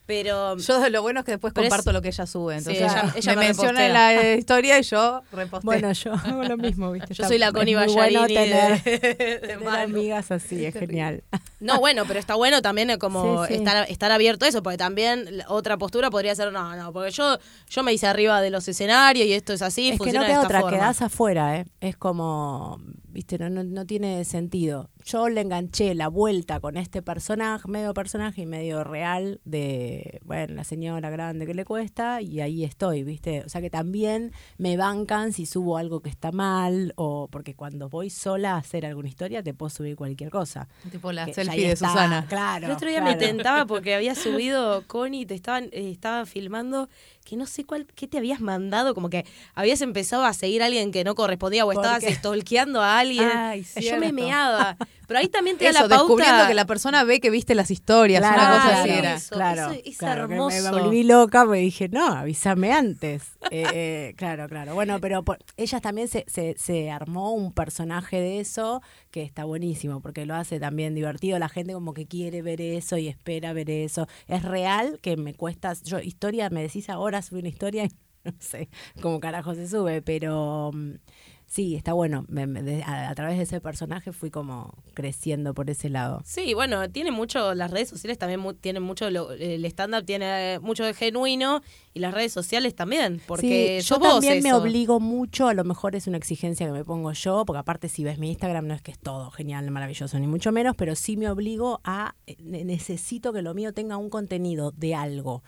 Pero Yo lo bueno es que después es- comparto lo que ella sube. Entonces ella- me me menciona en la eh, historia y yo reposteo. Bueno, yo hago lo mismo, ¿viste? yo Está- soy la Connie bueno tener, de, de tener Manu. amigas así, es genial. *laughs* No, bueno, pero está bueno también eh, como Sí, sí. Estar, estar abierto a eso, porque también otra postura podría ser, no, no, porque yo, yo me hice arriba de los escenarios y esto es así, es que funciona no de queda esta otra, forma. quedás afuera, ¿eh? Es como, viste, no, no, no tiene sentido. Yo le enganché la vuelta con este personaje, medio personaje y medio real de, bueno, la señora grande que le cuesta y ahí estoy, viste. O sea que también me bancan si subo algo que está mal o porque cuando voy sola a hacer alguna historia te puedo subir cualquier cosa. tipo la Que selfie de está, Susana. Claro. El otro día claro. me tentaba porque había subido Connie, te estaban, eh, estaba filmando que no sé cuál, qué te habías mandado, como que habías empezado a seguir a alguien que no correspondía o ¿Por estabas stalkeando a alguien. Ay, Yo me meaba. *laughs* Pero ahí también te da Eso, la pauta. descubriendo que la persona ve que viste las historias, Claro, una cosa claro, así claro. era. Eso, claro, eso es claro, hermoso. Me volví loca, me dije, no, avísame antes. *laughs* Eh, eh, claro, claro. Bueno, pero por- ellas también se, se, se armó un personaje de eso que está buenísimo, porque lo hace también divertido. La gente como que quiere ver eso y espera ver eso. Es real que me cuesta, yo historia, me decís ahora subir una historia y *laughs* no sé cómo carajo se sube, pero... Sí, está bueno. Me- me- de- a, a través de ese personaje fui como creciendo por ese lado. Sí, bueno, tiene mucho, las redes sociales también mu- tienen mucho, lo- el stand-up tiene mucho de genuino y las redes sociales también, porque Sí, yo vos también me obligo mucho, a lo mejor es una exigencia que me pongo yo, porque aparte si ves mi Instagram no es que es todo genial, maravilloso, ni mucho menos, pero sí me obligo a, eh, ne- necesito que lo mío tenga un contenido de algo.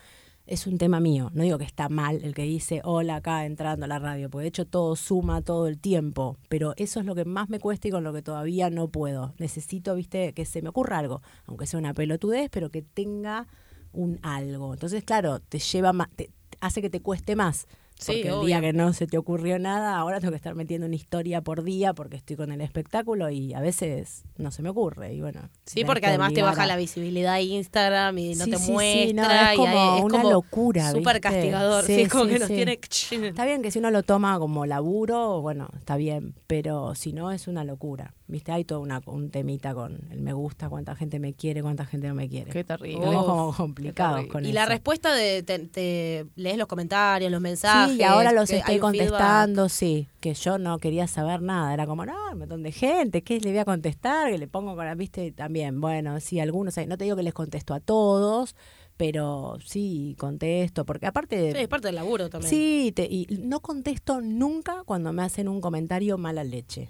Es un tema mío, no digo que está mal el que dice hola acá entrando a la radio, porque de hecho todo suma todo el tiempo, pero eso es lo que más me cuesta y con lo que todavía no puedo. Necesito, viste, que se me ocurra algo, aunque sea una pelotudez, pero que tenga un algo. Entonces, claro, te lleva más, te, hace que te cueste más. Sí, Porque el obvio. día que no se te ocurrió nada, ahora tengo que estar metiendo una historia por día porque estoy con el espectáculo y a veces no se me ocurre. Y bueno, Sí, porque que además te baja a- la visibilidad de Instagram y no Sí, te sí, muestra. no, es y como es una como locura, Súper castigador. Sí, Sí, es como sí, que nos tiene. Está bien que si uno lo toma como laburo, bueno, está bien, pero si no es una locura. ¿Viste? Hay todo una, un temita con el me gusta, cuánta gente me quiere, cuánta gente no me quiere. Qué terrible. Estamos como Uf, complicados con Y eso. la respuesta de te, te lees los comentarios, los mensajes. Sí, y ahora los estoy feedback. contestando, sí, que yo no quería saber nada, era como, no, un montón de gente, ¿qué le voy a contestar? Que le pongo con la, viste, también, bueno, sí, algunos, no te digo que les contesto a todos, pero sí, contesto, porque aparte... Sí, es parte del laburo también. Sí, te- y no contesto nunca cuando me hacen un comentario mala leche.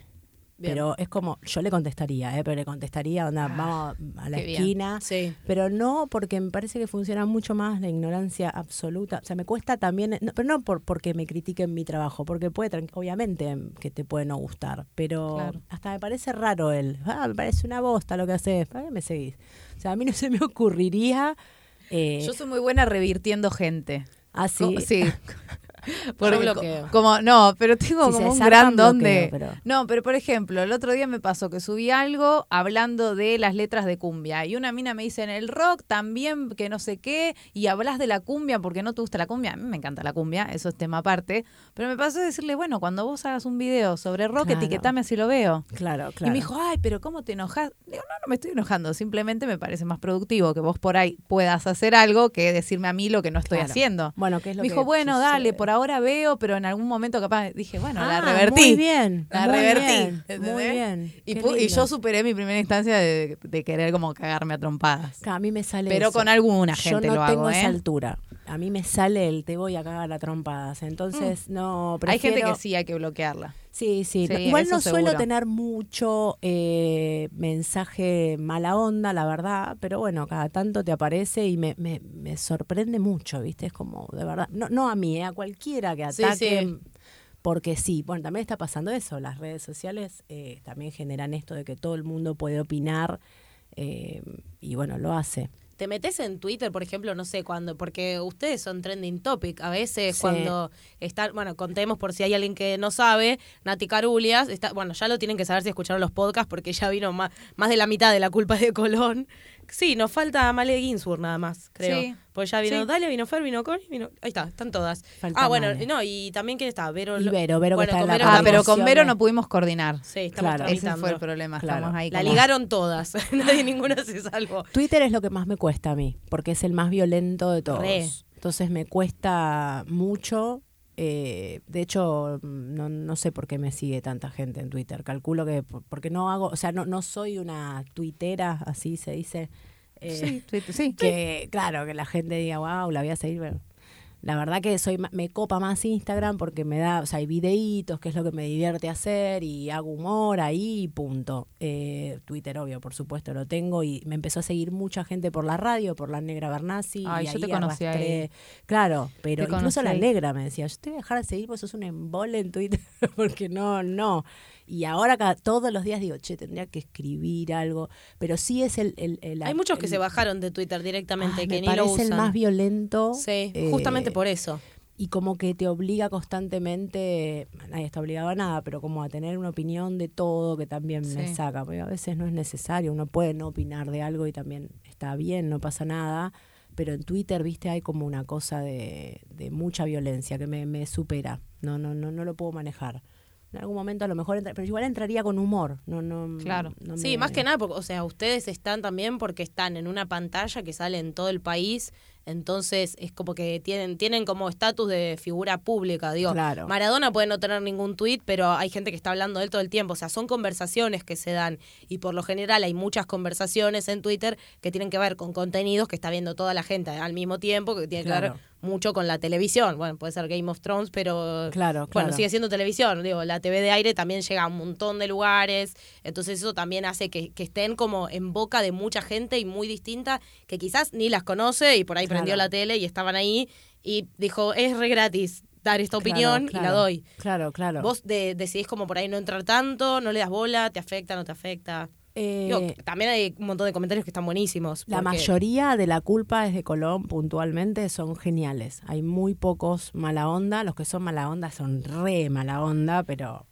Bien. Pero es como, yo le contestaría, ¿eh? pero le contestaría, onda, Ah, vamos a la esquina. Sí. Pero no porque me parece que funciona mucho más la ignorancia absoluta. O sea, me cuesta también, no, pero no por, porque me critiquen mi trabajo, porque puede, obviamente que te puede no gustar, pero Claro. hasta me parece raro el, ah, me parece una bosta lo que haces, ¿para qué me seguís? O sea, a mí no se me ocurriría... Eh, Yo soy muy buena revirtiendo gente. así. Co- Sí. *laughs* *laughs* Porque co- bloqueo. como no, pero tengo Si como un gran don de bloqueo, pero- No, pero por ejemplo, el otro día me pasó que subí algo hablando de las letras de cumbia y una mina me dice en el rock también que no sé qué y hablas de la cumbia porque no te gusta la cumbia. A mí me encanta la cumbia, eso es tema aparte, pero me pasó decirle, bueno, cuando vos hagas un video sobre rock, Claro. etiquetame así lo veo. Claro, Y claro. me dijo, ay, pero ¿cómo te enojas? Digo, no, no me estoy enojando. Simplemente me parece más productivo que vos por ahí puedas hacer algo que decirme a mí lo que no estoy Claro. haciendo. Bueno, ¿qué es lo me que dijo, bueno, sucede? dale, por ahora veo, pero en algún momento capaz dije, bueno, la Ah, revertí. Muy bien. La muy revertí. Muy bien. Y, yo superé mi primera instancia de, de querer como cagarme a trompadas. A mí me sale Pero eso. con alguna gente Yo no lo tengo hago, esa ¿eh? altura. A mí me sale el te voy a cagar a trompadas. Entonces, no, Mm. Hay gente que sí hay que bloquearla. Sí, sí. Sí, No, Igual no suelo seguro. tener mucho eh, mensaje mala onda, la verdad, pero bueno, cada tanto te aparece y me, me, me sorprende mucho, ¿viste? Es como, de verdad, no, no a mí, eh, a cualquiera que ataque. sí. Porque sí, bueno, también está pasando eso. Las redes sociales eh, también generan esto de que todo el mundo puede opinar eh, y bueno, lo hace. Te metes en Twitter, por ejemplo, no sé cuándo, porque ustedes son trending topic. A veces Sí. cuando están, bueno, contemos por si hay alguien que no sabe, Nati Carulias, está, bueno, ya lo tienen que saber si escucharon los podcasts, porque ya vino más, más de la mitad de la culpa de Colón. Sí, nos falta Male Ginsburg nada más, creo. Sí. Pues ya vino Sí. Dalia, vino Fer, vino Connie, vino. Ahí está, están todas. Falta ah, bueno, Male. no, y también quién está, Vero. Y Lo- Vero, Vero que bueno, está en con la Vero Ah, pero con Vero no pudimos coordinar. Sí, estamos Claro, Ese fue el problema. Claro. Estamos ahí La como- ligaron todas. *laughs* Nadie ninguna se salvó. Twitter es lo que más me cuesta a mí, porque es el más violento de todos. Re. Entonces me cuesta mucho. Eh, de hecho, no, no sé por qué me sigue tanta gente en Twitter. Calculo que por- porque no hago, o sea, no, no soy una tuitera, así se dice. eh, Sí, sí, sí. que claro, que la gente diga, wow, la voy a seguir. Bueno, la verdad que soy me copa más Instagram porque me da, o sea, hay videitos, que es lo que me divierte hacer y hago humor ahí y punto. Eh, Twitter, obvio, por supuesto, lo tengo y me empezó a seguir mucha gente por la radio, por la Negra Bernasi. Ay, y yo ahí te conocí arrastré- ahí. Claro, pero Te incluso la. Negra me decía, yo te voy a dejar de seguir porque sos un embole en Twitter, *laughs* porque no, no. Y ahora cada, todos los días digo, che, tendría que escribir algo, pero sí es el... el, el- Hay muchos que se bajaron de Twitter directamente, Ay, que me ni parece lo usan. el más violento. Sí, eh, justamente por eso. Y como que te obliga constantemente, nadie está obligado a nada, pero como a tener una opinión de todo que también me saca, porque a veces no es necesario, uno puede no opinar de algo y también está bien, no pasa nada, pero en Twitter, viste, hay como una cosa de, de mucha violencia que me, me supera, no, no, no, no lo puedo manejar. En algún momento a lo mejor, entra- pero igual entraría con humor, no, no. Claro. no Sí, me- más que nada, porque, o sea, ustedes están también porque están en una pantalla que sale en todo el país, entonces es como que tienen tienen como estatus de figura pública, digo. Claro. Maradona puede no tener ningún tuit, pero hay gente que está hablando de él todo el tiempo, o sea, son conversaciones que se dan y por lo general hay muchas conversaciones en Twitter que tienen que ver con contenidos que está viendo toda la gente al mismo tiempo, que tiene que Claro. ver mucho con la televisión. Bueno, puede ser Game of Thrones, pero Claro, bueno, claro. sigue siendo televisión. Digo, la TV de aire también llega a un montón de lugares. Entonces eso también hace que, que estén como en boca de mucha gente y muy distinta, que quizás ni las conoce y por ahí Claro. prendió la tele y estaban ahí y dijo, es re gratis dar esta Claro, opinión y la doy. Claro, claro. Vos de- decidís como por ahí no entrar tanto, no le das bola, te afecta, no te afecta. Eh, Digo, también hay un montón de comentarios que están buenísimos. La porque- mayoría de la culpa es de Colón puntualmente, son geniales. Hay muy pocos mala onda, los que son mala onda son re mala onda, pero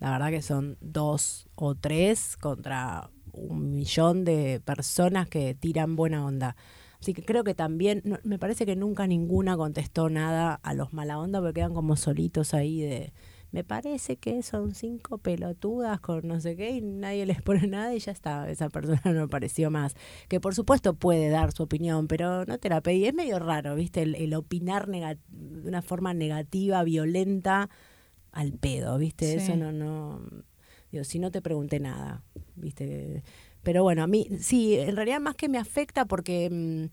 la verdad que son dos o tres contra un millón de personas que tiran buena onda. Así que creo que también, no- me parece que nunca ninguna contestó nada a los mala onda porque quedan como solitos ahí de... Me parece que son cinco pelotudas con no sé qué y nadie les pone nada y ya está, esa persona no apareció más. Que por supuesto puede dar su opinión, pero no te la pedí. Es medio raro, ¿viste? El, el opinar de una forma negativa, violenta, al pedo, ¿viste? Sí. Eso no, no. Digo, si no te pregunté nada, ¿viste? Pero bueno, a mí, sí, en realidad más que me afecta porque. mm,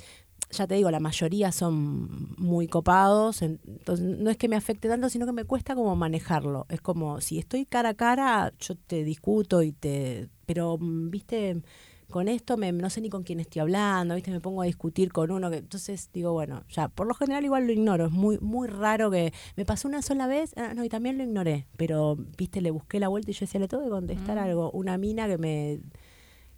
ya te digo, la mayoría son muy copados, en- entonces no es que me afecte tanto, sino que me cuesta como manejarlo. Es como, si estoy cara a cara, yo te discuto y te... Pero, mm, viste, con esto me, no sé ni con quién estoy hablando, viste, me pongo a discutir con uno, que entonces digo, bueno, ya, por lo general igual lo ignoro, es muy, muy raro que... Me pasó una sola vez, ah, no, y también lo ignoré, pero, viste, le busqué la vuelta y yo decía, le tengo que contestar algo. Una mina que me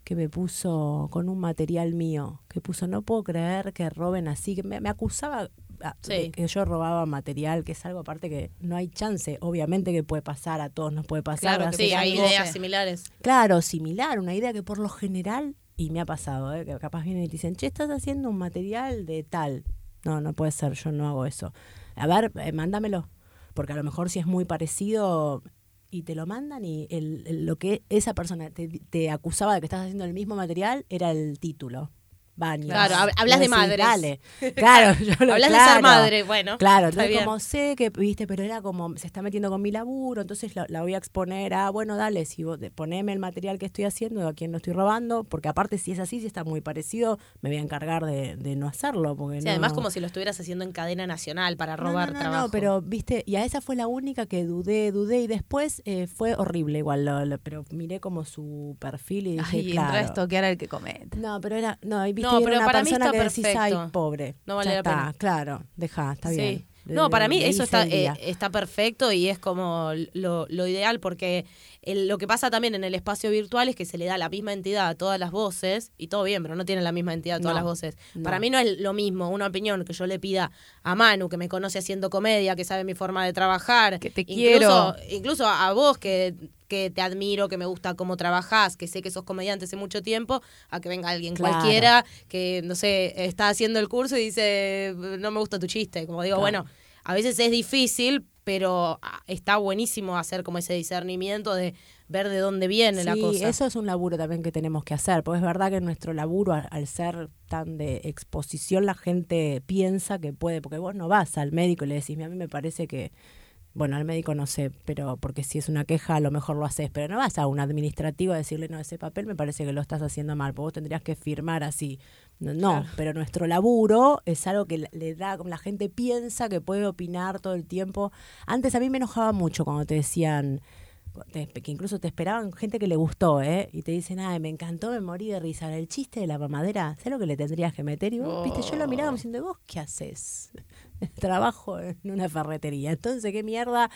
que me puso con un material mío, que puso, no puedo creer que roben así, que me, me acusaba ah, de que yo robaba material, que es algo aparte que no hay chance, obviamente que puede pasar, a todos nos puede pasar. Claro Sí, hay ideas similares. Claro, similar, una idea que por lo general, y me ha pasado, ¿eh? que capaz vienen y te dicen, che, estás haciendo un material de tal. No, no puede ser, yo no hago eso. A ver, eh, mándamelo, porque a lo mejor si es muy parecido y te lo mandan y el, el- lo que esa persona te, te acusaba de que estás haciendo el mismo material era el título. Baños. Claro, hablas de madres. Dale. *laughs* Claro, yo lo- Hablas de claro. ser madre, bueno. Claro, entonces bien. como sé que, viste, pero era como, se está metiendo con mi laburo, entonces la, la voy a exponer a, bueno, dale, si vos, poneme el material que estoy haciendo, a quién lo estoy robando, porque aparte si es así, si está muy parecido, me voy a encargar de, de no hacerlo, porque Sí, no- además como si lo estuvieras haciendo en cadena nacional para robar no, no, trabajo. No, pero viste, y a esa fue la única que dudé, dudé, y después eh, fue horrible igual, lo- lo- pero miré como su perfil y dije, Ay, entra a claro. estoy al que comete. No, pero era, no, y viste, No, pero una para mí está que decís, ay, perfecto. pobre. No vale ya la está, pena. claro, deja, está Sí. bien. No, para mí eso está, eh, está perfecto y es como lo, lo ideal porque el- lo que pasa también en el espacio virtual es que se le da la misma entidad a todas las voces y todo bien, pero no tienen la misma entidad a todas No, las voces. no. Para mí no es lo mismo una opinión que yo le pida a Manu, que me conoce haciendo comedia, que sabe mi forma de trabajar. Que te incluso, quiero. Incluso a vos que, que te admiro, que me gusta cómo trabajás, que sé que sos comediante hace mucho tiempo, a que venga alguien Claro. cualquiera que, no sé, está haciendo el curso y dice, no me gusta tu chiste. Como digo, Claro. bueno, a veces es difícil, pero ah, está buenísimo hacer como ese discernimiento de ver de dónde viene la Sí, cosa. eso es un laburo también que tenemos que hacer, porque es verdad que nuestro laburo, al, al ser tan de exposición, la gente piensa que puede, porque vos no vas al médico y le decís, a mí me parece que, bueno, al médico no sé, pero porque si es una queja a lo mejor lo haces, pero no vas a un administrativo a decirle, no, ese papel me parece que lo estás haciendo mal, porque vos tendrías que firmar así. No, no, pero nuestro laburo es algo que le- da, la gente piensa que puede opinar todo el tiempo. Antes a mí me enojaba mucho cuando te decían, te- que incluso te esperaban gente que le gustó, ¿eh? Y te dicen, ay, me encantó, me morí de risa. El chiste de la mamadera, ¿sabes lo que le tendrías que meter? Y vos, viste, yo lo miraba como diciendo, ¿vos qué haces? *laughs* Trabajo en una ferretería. Entonces, ¿qué mierda?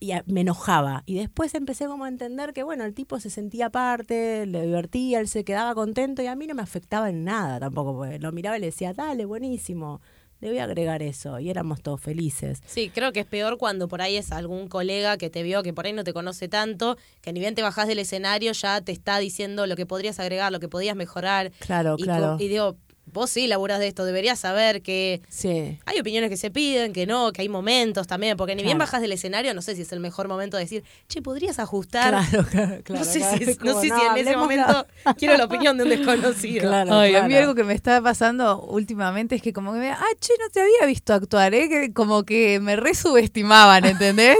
Y a- me enojaba. Y después empecé como a entender que, bueno, el tipo se sentía parte, le divertía, él se quedaba contento y a mí no me afectaba en nada tampoco. Porque lo miraba y le decía, dale, buenísimo, le voy a agregar eso. Y éramos todos felices. Sí, creo que es peor cuando por ahí es algún colega que te vio, que por ahí no te conoce tanto, que ni bien te bajás del escenario ya te está diciendo lo que podrías agregar, lo que podías mejorar. Claro, y, claro. y digo, vos sí laburás de esto, deberías saber que Sí. hay opiniones que se piden, que no, que hay momentos también, porque ni bien bajás del escenario, no sé si es el mejor momento de decir, che, podrías ajustar. Claro, *laughs* claro, claro. no sé claro, si, es no sé si en ese momento *laughs* la- quiero la opinión de un desconocido. Claro, Ay, a mí algo que me está pasando últimamente es que como que me, ah, che, no te había visto actuar, ¿eh? Que como que me resubestimaban, *laughs* ¿entendés?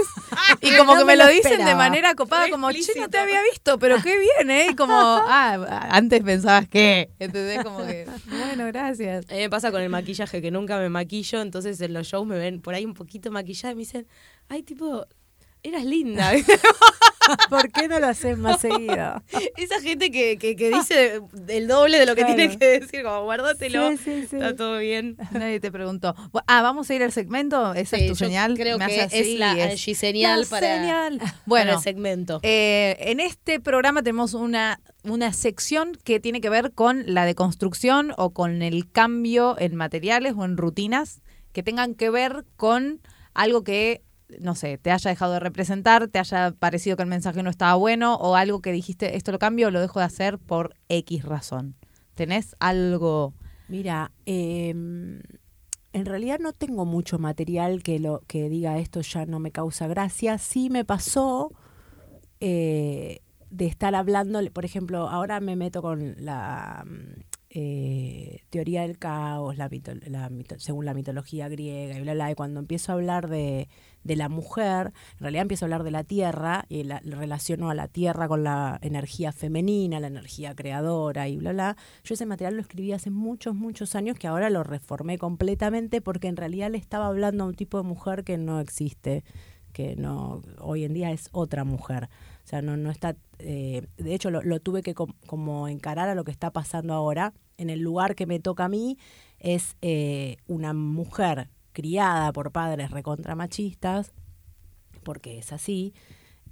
y como No que me me lo lo dicen de manera copada, como, che, no te había visto, pero qué bien, ¿eh? Y como, ah, antes pensabas que, ¿entendés? Como que, bueno, gracias. A mí me pasa con el maquillaje, que nunca me maquillo, entonces en los shows me ven por ahí un poquito maquillada y me dicen, ay, tipo, eras linda. *laughs* *laughs* *laughs* ¿Por qué no lo haces más seguido? *laughs* Esa gente que, que, que dice el doble de lo que Claro. tiene que decir, como guárdatelo, Sí, sí, sí. está todo bien. *laughs* Nadie te preguntó. Ah, vamos a ir al segmento. Esa Sí, es tu señal. creo Me que así es la señal La para, señal. para Bueno, el segmento. Eh, en este programa tenemos una, una sección que tiene que ver con la deconstrucción o con el cambio en materiales o en rutinas que tengan que ver con algo que, no sé, te haya dejado de representar, te haya parecido que el mensaje no estaba bueno o algo que dijiste, esto lo cambio lo dejo de hacer por X razón. ¿Tenés algo? Mira, eh, en realidad no tengo mucho material que lo que diga esto ya no me causa gracia. Sí me pasó eh, de estar hablando, por ejemplo, ahora me meto con la mm, eh, teoría del caos, la mito- según la mitología griega y bla, bla, y cuando empiezo a hablar de, de la mujer, en realidad empiezo a hablar de la tierra y la, relaciono a la tierra con la energía femenina, la energía creadora y bla, bla. Yo ese material lo escribí hace muchos, muchos años que ahora lo reformé completamente porque en realidad le estaba hablando a un tipo de mujer que no existe, que no hoy en día es otra mujer. O sea, no, no está... eh, de hecho, lo, tuve que com- como encarar a lo que está pasando ahora. En el lugar que me toca a mí es eh, una mujer criada por padres recontramachistas, porque es así.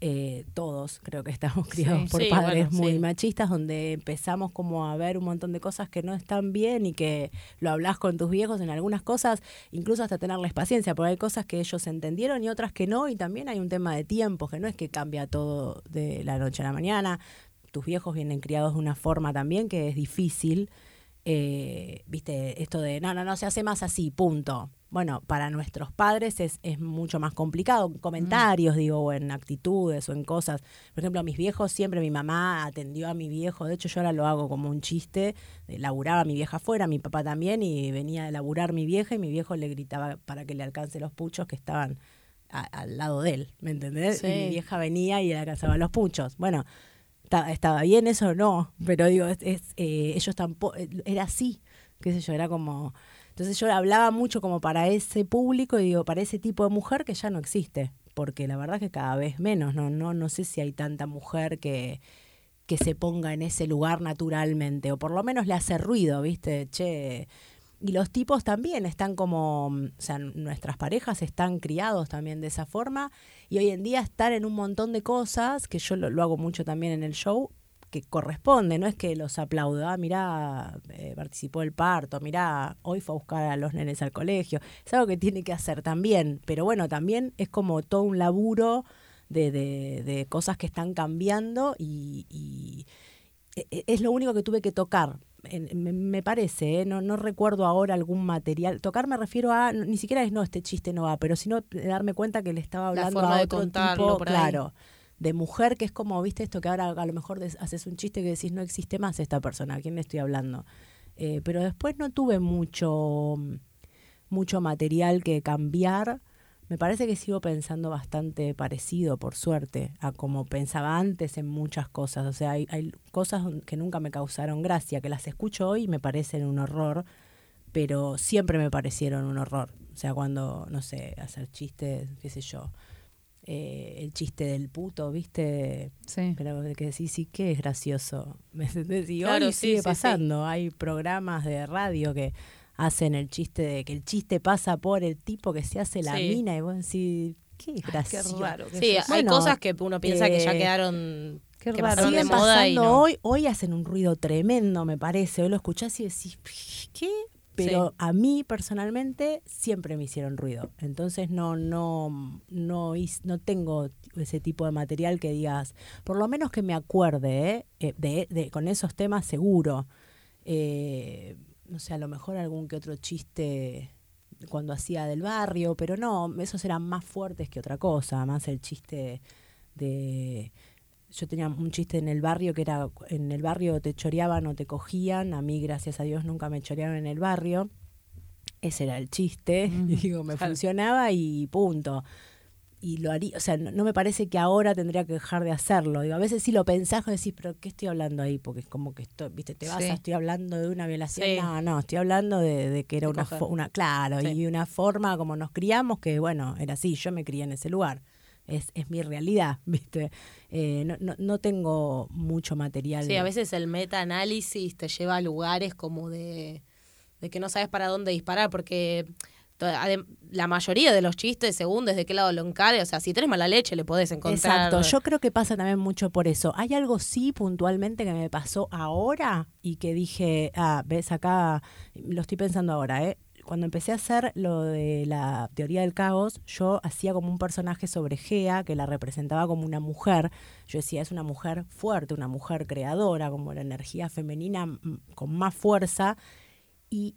eh, todos creo que estamos *laughs* criados por sí, padres bueno, muy sí. machistas, donde empezamos como a ver un montón de cosas que no están bien y que lo hablas con tus viejos en algunas cosas, incluso hasta tenerles paciencia, porque hay cosas que ellos entendieron y otras que no, y también hay un tema de tiempo, que no es que cambia todo de la noche a la mañana. Tus viejos vienen criados de una forma también que es difícil. Eh, Viste, esto de no, no, no se hace más así, punto. Bueno, para nuestros padres es, es mucho más complicado, en comentarios, digo, o en actitudes o en cosas. Por ejemplo, a mis viejos siempre mi mamá atendió a mi viejo, de hecho yo ahora lo hago como un chiste, eh, laburaba a mi vieja afuera, mi papá también, y venía a laburar mi vieja y mi viejo le gritaba para que le alcance los puchos que estaban a- al lado de él, ¿me entendés? Sí. Y mi vieja venía y le alcanzaba los puchos. Bueno, ta- estaba bien eso o no, pero digo, es, es, eh, ellos tampoco, era así, qué sé yo, era como... Entonces yo hablaba mucho como para ese público y digo, para ese tipo de mujer que ya no existe, porque la verdad que cada vez menos, no, no, no sé si hay tanta mujer que, que se ponga en ese lugar naturalmente, o por lo menos le hace ruido, ¿viste? Che, y los tipos también están como, o sea, nuestras parejas están criados también de esa forma y hoy en día están en un montón de cosas, que yo lo, hago mucho también en el show, que corresponde, no es que los aplauda, ah, mirá, eh, participó del parto, mirá, hoy fue a buscar a los nenes al colegio, es algo que tiene que hacer también, pero bueno, también es como todo un laburo de, de, de cosas que están cambiando y, y e, e, es lo único que tuve que tocar, me, me parece, ¿eh? no, no recuerdo ahora algún material. Tocar me refiero a, ni siquiera es no, este chiste no va, pero sino darme cuenta que le estaba La hablando a de otro contarlo tipo, claro, de mujer que es como, viste esto que ahora a lo mejor des- haces un chiste que decís no existe más esta persona, ¿a quién le estoy hablando? Eh, pero después no tuve mucho, mucho material que cambiar. Me parece que sigo pensando bastante parecido, por suerte, a como pensaba antes en muchas cosas. O sea, hay, hay cosas que nunca me causaron gracia, que las escucho hoy y me parecen un horror, pero siempre me parecieron un horror. O sea, cuando, no sé, hacer chistes, qué sé yo, eh, el chiste del puto, ¿viste? Sí. Pero que decís, sí, que es gracioso. *laughs* ¿Me entendés? Y Claro, hoy sí, sigue sí, sí. pasando. Hay programas de radio que hacen el chiste de que el chiste pasa por el tipo que se hace la Sí. mina y vos decís, qué Ay, qué gracioso. raro. que Sí, hay cosas que uno piensa que ya eh, quedaron Qué que raro. pasaron de y pasando no. hoy, hoy hacen un ruido tremendo, me parece. Hoy lo escuchás y decís, ¿qué? Pero Sí. a mí personalmente siempre me hicieron ruido. Entonces no, no, no, hice- no tengo ese tipo de material que digas, por lo menos que me acuerde, ¿eh? Eh, de, de- con esos temas seguro. Eh, no sé, a lo mejor algún que otro chiste cuando hacía del barrio, pero no, esos eran más fuertes que otra cosa, más el chiste de yo tenía un chiste en el barrio que era en el barrio te choreaban o te cogían, a mí gracias a Dios nunca me chorearon en el barrio. Ese era el chiste, *laughs* digo, me funcionaba y punto. Y lo haría, o sea, no, no me parece que ahora tendría que dejar de hacerlo. Digo, a veces sí lo pensás y decís, pero ¿qué estoy hablando ahí? Porque es como que estoy, viste, te vas Sí. a, estoy hablando de una violación. Sí. No, no, estoy hablando de, de que era De una, una, claro, Sí. y una forma como nos criamos que, bueno, era así, yo me crié en ese lugar. Es, es mi realidad, *laughs* ¿viste? Eh, no, no, no tengo mucho material. Sí, a veces el meta-análisis te lleva a lugares como de, de que no sabes para dónde disparar, porque la mayoría de los chistes, según desde qué lado lo encare, o sea, si tenés mala leche le podés encontrar. Exacto, yo creo que pasa también mucho por eso. Hay algo sí puntualmente que me pasó ahora y que dije, ah, ves acá, lo estoy pensando ahora, ¿eh? Cuando empecé a hacer lo de la teoría del caos, yo hacía como un personaje sobre Gea que la representaba como una mujer. Yo decía, es una mujer fuerte, una mujer creadora, como la energía femenina mm, con más fuerza. Y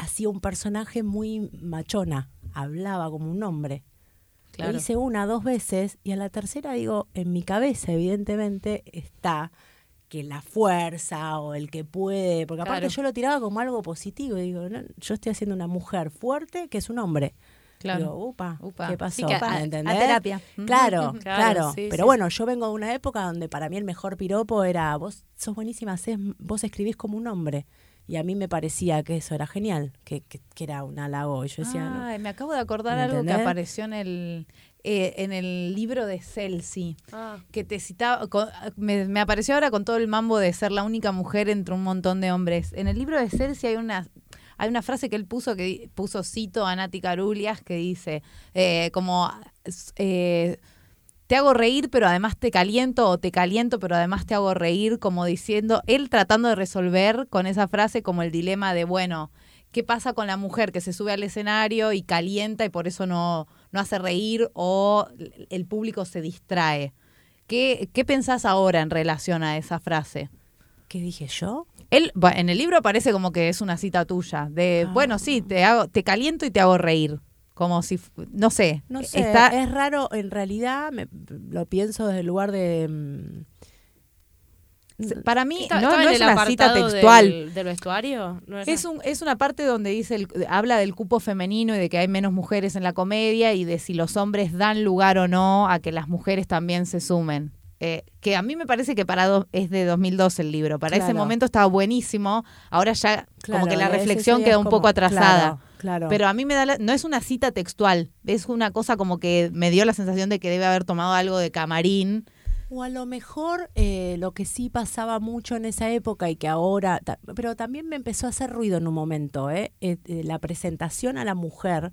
hacía un personaje muy machona, hablaba como un hombre. Claro. Lo hice una, dos veces y a la tercera digo, en mi cabeza evidentemente está que la fuerza o el que puede, porque aparte Claro. yo lo tiraba como algo positivo y digo, no, yo estoy haciendo una mujer fuerte que es un hombre. Claro. Digo, upa, Upa. ¿qué pasó? Sí, que a- terapia. *laughs* Claro, *laughs* claro. Claro, sí, Pero sí, bueno, yo vengo de una época donde para mí el mejor piropo era, vos sos buenísima, vos escribís como un hombre. Y a mí me parecía que eso era genial, que, que, que era un halago. Y yo decía, no, me acabo de acordar ¿Me algo que apareció en el eh, en el libro de Celsi. Ah, que te citaba, con- me, me apareció ahora con todo el mambo de ser la única mujer entre un montón de hombres. En el libro de Celsi hay una, hay una frase que él puso, que puso cito a Nati Carulias, que dice, eh, como, eh, te hago reír, pero además te caliento, o te caliento, pero además te hago reír, como diciendo, él tratando de resolver con esa frase como el dilema de, bueno, ¿qué pasa con la mujer que se sube al escenario y calienta y por eso no, no hace reír o el público se distrae? ¿Qué, ¿Qué pensás ahora en relación a esa frase? ¿qué dije yo? Él, en el libro aparece como que es una cita tuya, de, Ah. bueno, sí, te, hago, te caliento y te hago reír. Como si, no sé, No sé, está, es raro, en realidad me- lo pienso desde el lugar de... mm, para mí ¿Está- no, es una cita textual. Del, del vestuario? Es, un, es una parte donde dice el- habla del cupo femenino y de que hay menos mujeres en la comedia y de si los hombres dan lugar o no a que las mujeres también se sumen. Eh, que a mí me parece que para do- es de 2012 el libro. Para ese momento estaba buenísimo. Ahora ya como que la reflexión queda un como- poco atrasada. Claro, claro. Pero a mí me da la- no es una cita textual, es una cosa como que me dio la sensación de que debe haber tomado algo de camarín O a lo mejor eh, lo que sí pasaba mucho en esa época y que ahora, ta- pero también me empezó a hacer ruido en un momento, ¿eh? Eh, eh, la presentación a la mujer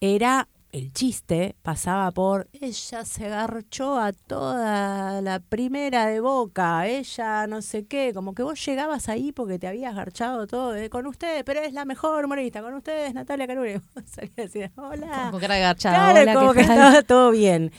era el chiste, pasaba por ella se garchó a toda la primera de boca, ella no sé qué, como que vos llegabas ahí porque te habías garchado todo, eh, con ustedes, pero es la mejor humorista, con ustedes Natalia Caruri. *laughs* Vos salías y decías, hola. Con cara de garchada. Claro, Hola, como ¿qué que tal? estaba todo bien.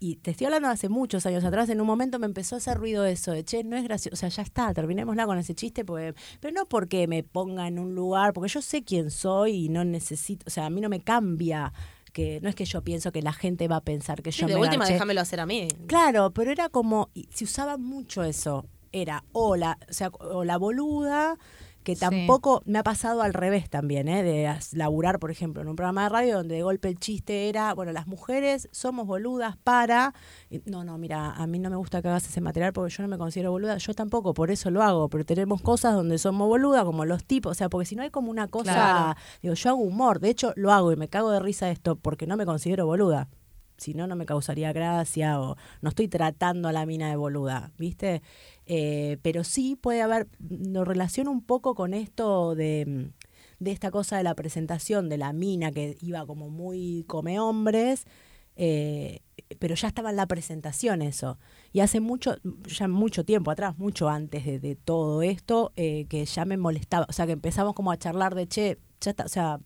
Y te estoy hablando hace muchos años atrás, en un momento me empezó a hacer ruido eso, de che, no es gracioso, o sea, ya está, terminémosla con ese chiste, porque, pero no porque me ponga en un lugar, porque yo sé quién soy y no necesito, o sea, a mí no me cambia, que no es que yo pienso que la gente va a pensar que Sí, yo de me última, garché. déjamelo hacer a mí. Claro, pero era como, se usaba mucho eso, era o la, o sea, o la boluda, que Sí. tampoco me ha pasado al revés también, ¿eh? de laburar, por ejemplo, en un programa de radio donde de golpe el chiste era, bueno, las mujeres somos boludas para... No, no, mira, a mí no me gusta que hagas ese material porque yo no me considero boluda, yo tampoco, por eso lo hago, pero tenemos cosas donde somos boludas, como los tipos, o sea, porque si no hay como una cosa, Claro. digo, yo hago humor, de hecho lo hago y me cago de risa esto porque no me considero boluda. Si no, no me causaría gracia o no estoy tratando a la mina de boluda, ¿viste? Eh, pero sí puede haber, lo relaciono un poco con esto de, de esta cosa de la presentación de la mina que iba como muy come hombres, eh, pero ya estaba en la presentación eso. Y hace mucho, ya mucho tiempo atrás, mucho antes de, todo esto, eh, que ya me molestaba, o sea, que empezamos como a charlar de, che, ya está, o sea,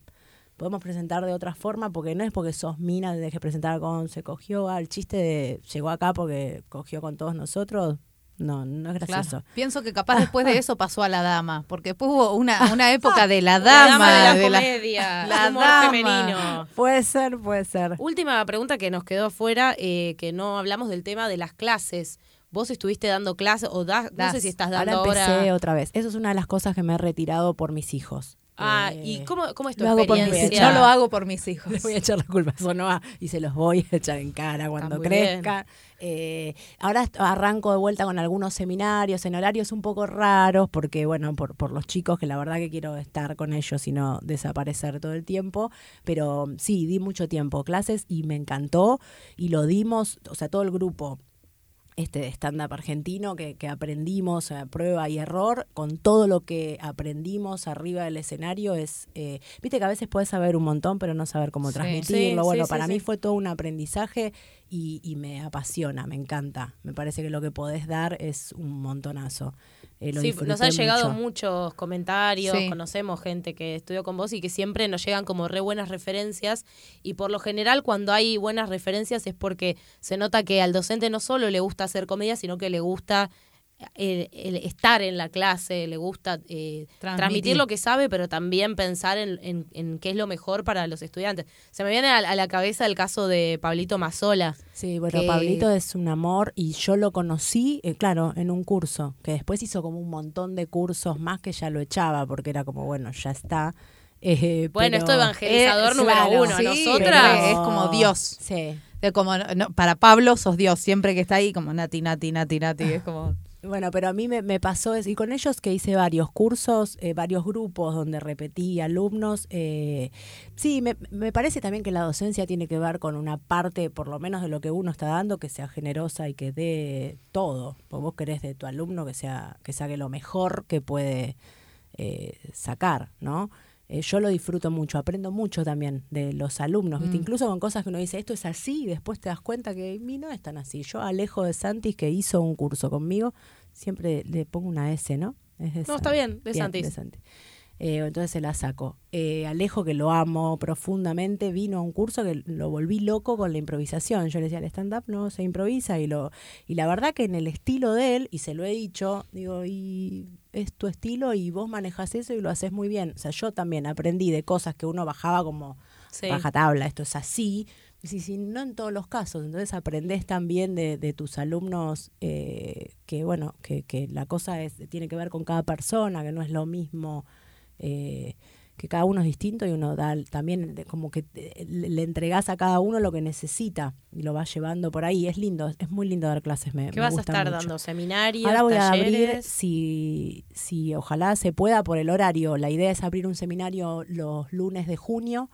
podemos presentar de otra forma, porque no es porque sos mina, tenés que presentar con se cogió, ah, el chiste de llegó acá porque cogió con todos nosotros, no, no es gracioso. Claro. Pienso que capaz después de *laughs* eso pasó a la dama, porque después hubo una, una época de la *laughs* La dama, de la de la- comedia, *laughs* la humor dama. femenino. Puede ser, puede ser. Última pregunta que nos quedó afuera, eh, que no hablamos del tema de las clases. Vos estuviste dando clases o das, no Das. sé si estás dando Ahora ahora. empecé otra vez. Eso es una de las cosas que me he retirado por mis hijos. Ah, Eh, ¿y cómo, cómo es tu lo hago por mis lo hago por mis hijos. *laughs* Les voy a echar la culpa a Sonoa y se los voy a echar en cara cuando muy crezca. Eh, ahora arranco de vuelta con algunos seminarios en horarios un poco raros, porque bueno, por, por los chicos, que la verdad que quiero estar con ellos y no desaparecer todo el tiempo. Pero sí, di mucho tiempo clases y me encantó. Y lo dimos, o sea, todo el grupo este de stand-up argentino que, que aprendimos a prueba y error, con todo lo que aprendimos arriba del escenario, es, eh, viste que a veces puedes saber un montón, pero no saber cómo Sí. transmitirlo. Sí, bueno, sí, para mí fue todo un aprendizaje y, y me apasiona, me encanta. Me parece que lo que podés dar es un montonazo. Eh, lo Sí, nos han llegado mucho. muchos comentarios, Sí. conocemos gente que estudió con vos y que siempre nos llegan como re buenas referencias y por lo general cuando hay buenas referencias es porque se nota que al docente no solo le gusta hacer comedia, sino que le gusta el, el estar en la clase, le gusta eh, transmitir. Transmitir. lo que sabe, pero también pensar en, en- en qué es lo mejor para los estudiantes. Se me viene a, a la cabeza el caso de Pablito Mazola. Sí, bueno, que- Pablito es un amor y yo lo conocí, eh, claro, en un curso, que después hizo como un montón de cursos más que ya lo echaba, porque era como, bueno, ya está. Eh, Bueno, pero- esto evangelizador Eh, número claro, uno. sí, Nosotras pero es como Dios. Sí. De como, no, para Pablo sos Dios, siempre que está ahí como Nati, Nati, Nati, Nati, es como... Bueno, pero a mí me, me pasó eso, y con ellos que hice varios cursos, eh, varios grupos donde repetí alumnos. eh, sí, me, me parece también que la docencia tiene que ver con una parte, por lo menos de lo que uno está dando, que sea generosa y que dé todo. Porque vos querés de tu alumno que sea que saque lo mejor que puede eh, sacar, ¿no? Eh, yo lo disfruto mucho, aprendo mucho también de los alumnos, ¿viste? Mm. incluso con cosas que uno dice, esto es así, y después te das cuenta que a mí no es tan así. Yo, Alejo de Santis, que hizo un curso conmigo, siempre le pongo una S, ¿no? Es de No, está bien, de Bien, Santis. de Santis. Eh, entonces se la saco. Eh, Alejo, que lo amo profundamente, vino a un curso que lo volví loco con la improvisación. Yo le decía, el stand-up no se improvisa. Y, lo, y la verdad que en el estilo de él, y se lo he dicho, digo, y es tu estilo y vos manejas eso y lo haces muy bien. O sea, yo también aprendí de cosas que uno bajaba como Sí. rajatabla, esto es así. Sí, sí, no en todos los casos. Entonces aprendés también de, de tus alumnos eh, que, bueno, que, que la cosa es tiene que ver con cada persona, que no es lo mismo, eh, que cada uno es distinto y uno da también como que te- le, entregás a cada uno lo que necesita y lo vas llevando por ahí. Es lindo, es muy lindo dar clases. Me, ¿Qué me vas a estar mucho. dando? ¿Seminarios? Ahora voy a abrir, si, si ojalá se pueda por el horario. La idea es abrir un seminario los lunes de junio,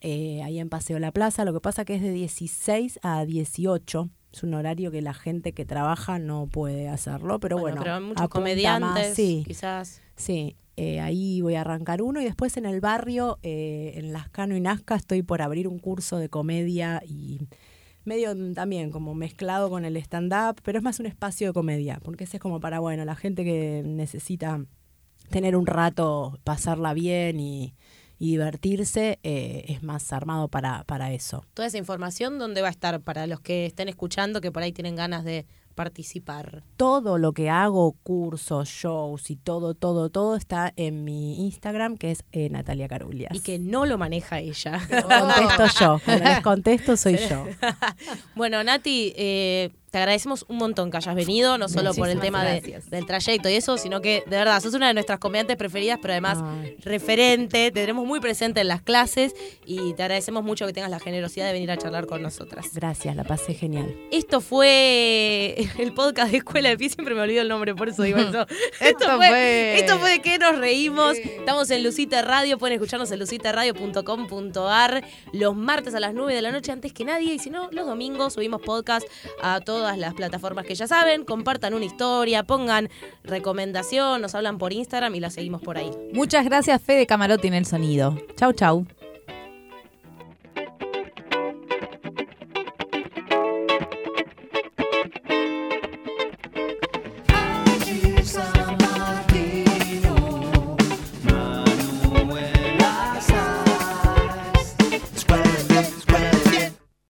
eh, ahí en Paseo La Plaza. Lo que pasa que es de 16 a 18. es un horario que la gente que trabaja no puede hacerlo, pero bueno. pero hay muchos comediantes, más, sí, quizás. sí. Eh, ahí voy a arrancar uno y después en el barrio, eh, en Lascano y Nazca, estoy por abrir un curso de comedia y medio también como mezclado con el stand-up, pero es más un espacio de comedia, porque ese es como para, bueno, la gente que necesita tener un rato, pasarla bien y, y divertirse, eh, es más armado para, para eso. Toda esa información, ¿dónde va a estar para los que estén escuchando que por ahí tienen ganas de participar? Todo lo que hago, cursos, shows y todo, todo, todo está en mi Instagram, que es eh, Natalia Carulias. Y que no lo maneja ella. *laughs* Contesto yo, cuando les contesto soy *laughs* yo. *laughs* bueno, Nati, eh, te agradecemos un montón que hayas venido, no solo por el tema de- del trayecto y eso, sino que de verdad sos una de nuestras comediantes preferidas, pero además Ay. referente, te tenemos muy presente en las clases y te agradecemos mucho que tengas la generosidad de venir a charlar con nosotras. Gracias, la pasé genial. Esto fue *laughs* el podcast de Escuela de Pie, siempre me olvido el nombre, por eso digo eso. *laughs* Esto fue- esto fue de que nos reímos. Estamos en Lucita Radio, pueden escucharnos en lucitaradio.com.ar los martes a las 9 de la noche antes que nadie y si no, los domingos subimos podcast a todas las plataformas que ya saben. Compartan una historia, pongan recomendación, nos hablan por Instagram y la seguimos por ahí. Muchas gracias, Fede Camarote en el sonido. Chau, chau.